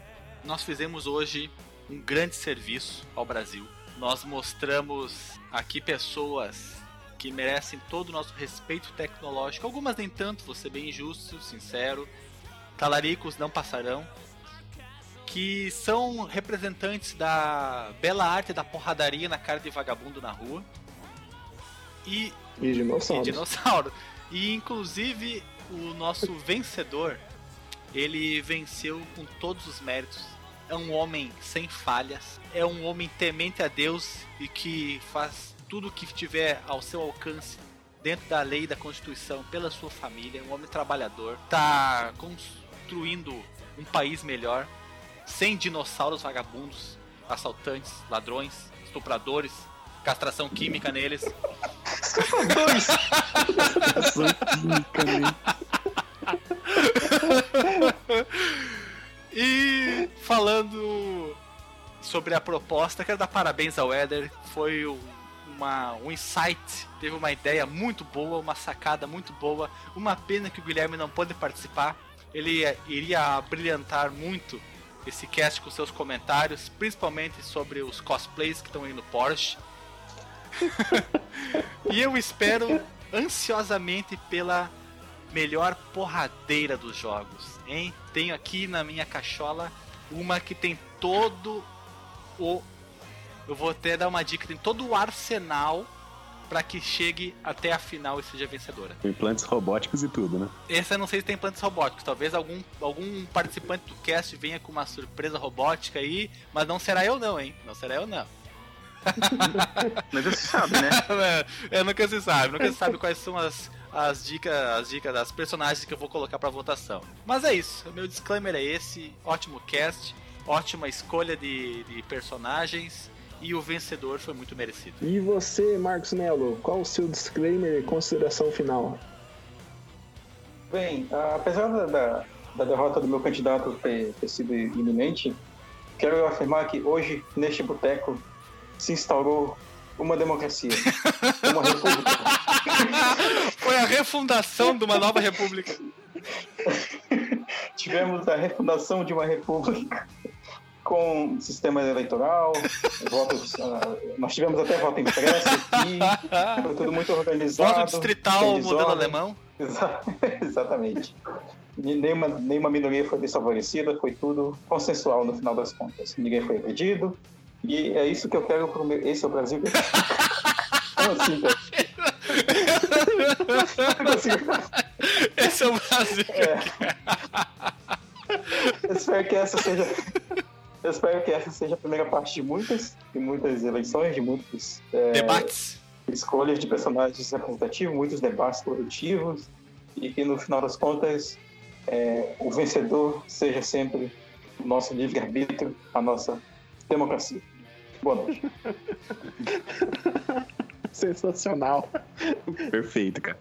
nós fizemos hoje um grande serviço ao Brasil. Nós mostramos aqui pessoas que merecem todo o nosso respeito tecnológico. Algumas nem tanto, vou ser bem justo, sincero. Talaricos não passarão. que são representantes da bela arte da porradaria na cara de vagabundo na rua. E, E dinossauro. e dinossauro. E inclusive o nosso vencedor, ele venceu com todos os méritos. É um homem sem falhas, é um homem temente a Deus e que faz tudo o que tiver ao seu alcance dentro da lei da Constituição pela sua família, um homem trabalhador, tá construindo um país melhor, sem dinossauros vagabundos, assaltantes, ladrões, estupradores, castração química neles. Dois! E falando sobre a proposta, quero dar parabéns ao Éder. Foi um, uma, um insight, teve uma ideia muito boa, uma sacada muito boa. Uma pena que o Guilherme não pôde participar. Ele eh, iria brilhantar muito esse cast com seus comentários, principalmente sobre os cosplays que estão aí no Porsche. e eu espero ansiosamente pela melhor porradeira dos jogos, hein? Tenho aqui na minha cachola uma que tem todo o eu vou até dar uma dica, tem todo o arsenal para que chegue até a final e seja vencedora. Implantes robóticos e tudo, né? Essa eu não sei se tem implantes robóticos, talvez algum, algum participante do cast venha com uma surpresa robótica aí, mas não será eu não, hein? Não será eu não. Mas você sabe, né? é, nunca se sabe, nunca se sabe quais são as, as dicas, as dicas das personagens que eu vou colocar pra votação. Mas é isso, o meu disclaimer é esse, ótimo cast, ótima escolha de, de personagens e o vencedor foi muito merecido. E você, Marcos Melo, qual o seu disclaimer e consideração final? Bem, apesar da, da, da derrota do meu candidato ter, ter sido iminente, quero afirmar que hoje, neste boteco, se instaurou uma democracia, uma república. Foi a refundação de uma nova república. Tivemos a refundação de uma república com sistema eleitoral, votos, ah, nós tivemos até voto impresso aqui, foi tudo muito organizado. Voto distrital modelo alemão. Exa- Exatamente. Nenhuma, nenhuma minoria foi desfavorecida, foi tudo consensual no final das contas. Ninguém foi agredido. E é isso que eu quero pro meu. Esse é o Brasil que eu Como assim, cara? Assim? Esse é o Brasil. Eu espero que essa seja. Eu espero que essa seja a primeira parte de muitas, de muitas eleições, de muitas é, Debates. escolhas de personagens representativos, muitos debates produtivos, e que no final das contas é, o vencedor seja sempre o nosso livre-arbítrio, a nossa democracia. Boa noite. Sensacional. Perfeito, cara.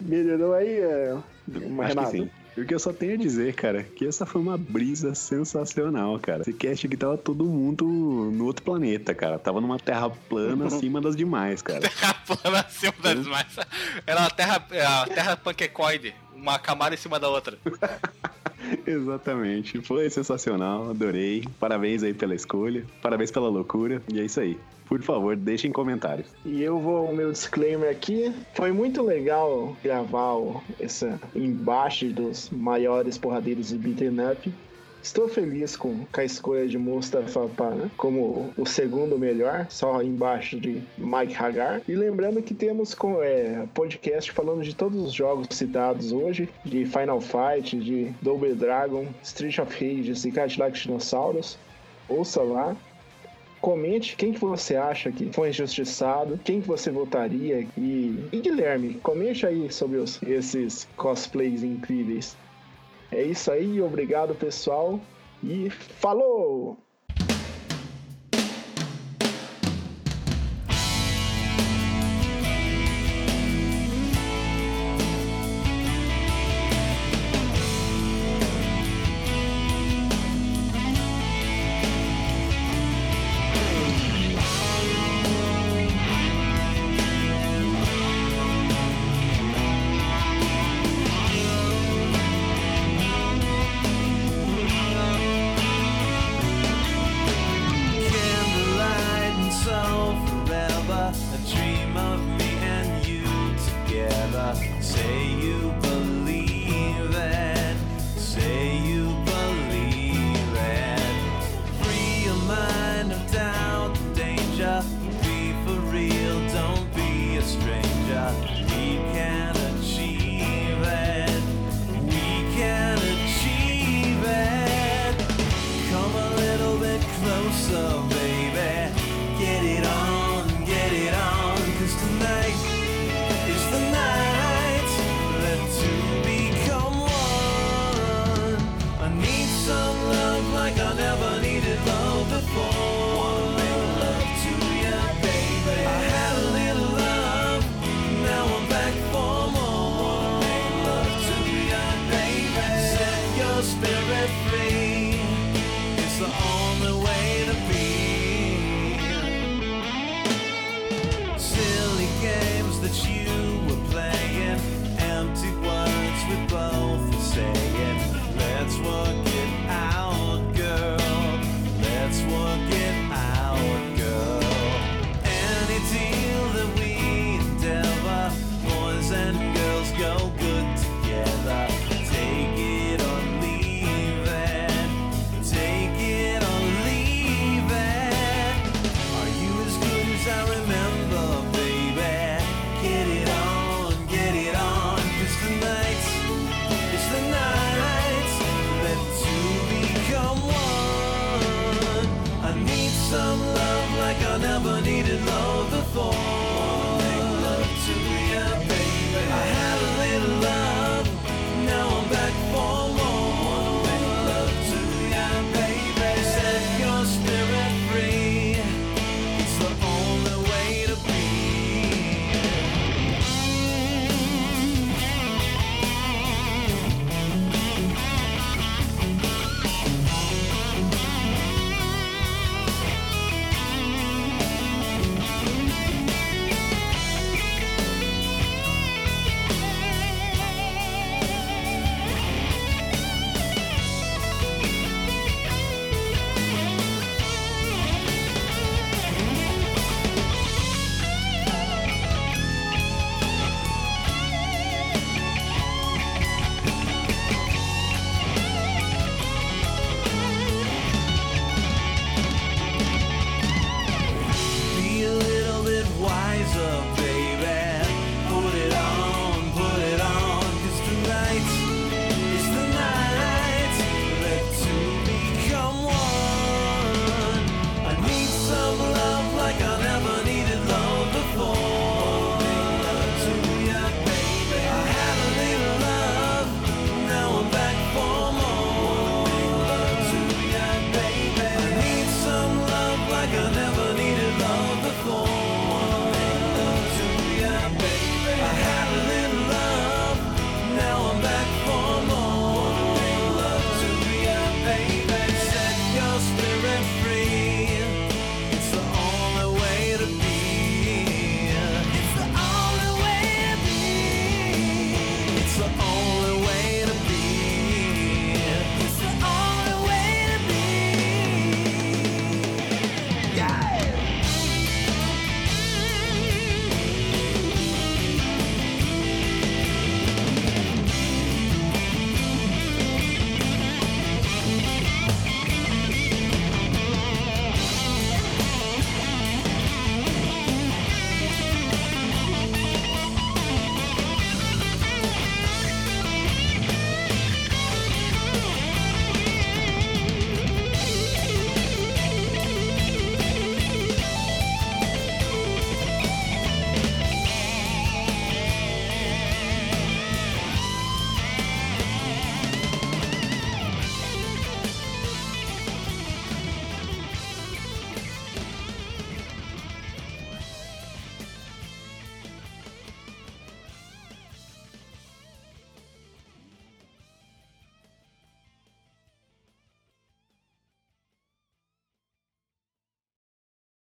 Melhorou aí, é, uma Acho Renato? que sim. O que eu só tenho a dizer, cara, que essa foi uma brisa sensacional, cara. Esse cast aqui tava todo mundo no outro planeta, cara. Tava numa terra plana acima das demais, cara. Terra plana acima das demais. Era a terra, é a terra panquecoide. Uma camada em cima da outra. Exatamente. Foi sensacional, adorei. Parabéns aí pela escolha, parabéns pela loucura. E é isso aí. Por favor, deixem comentários. E eu vou, o meu disclaimer aqui. Foi muito legal gravar o, esse embate dos maiores porradeiros de beaten up. Estou feliz com, com a escolha de Mustafa Pa, né, como o segundo melhor, só embaixo de Mike Hagar. E lembrando que temos com, é, podcast falando de todos os jogos citados hoje, de Final Fight, de Double Dragon, Street of Rage e Cadillac Dinossauros. Ouça lá. Comente quem que você acha que foi injustiçado, quem que você votaria e, e Guilherme, comente aí sobre os- esses cosplays incríveis. É isso aí, obrigado pessoal e falou!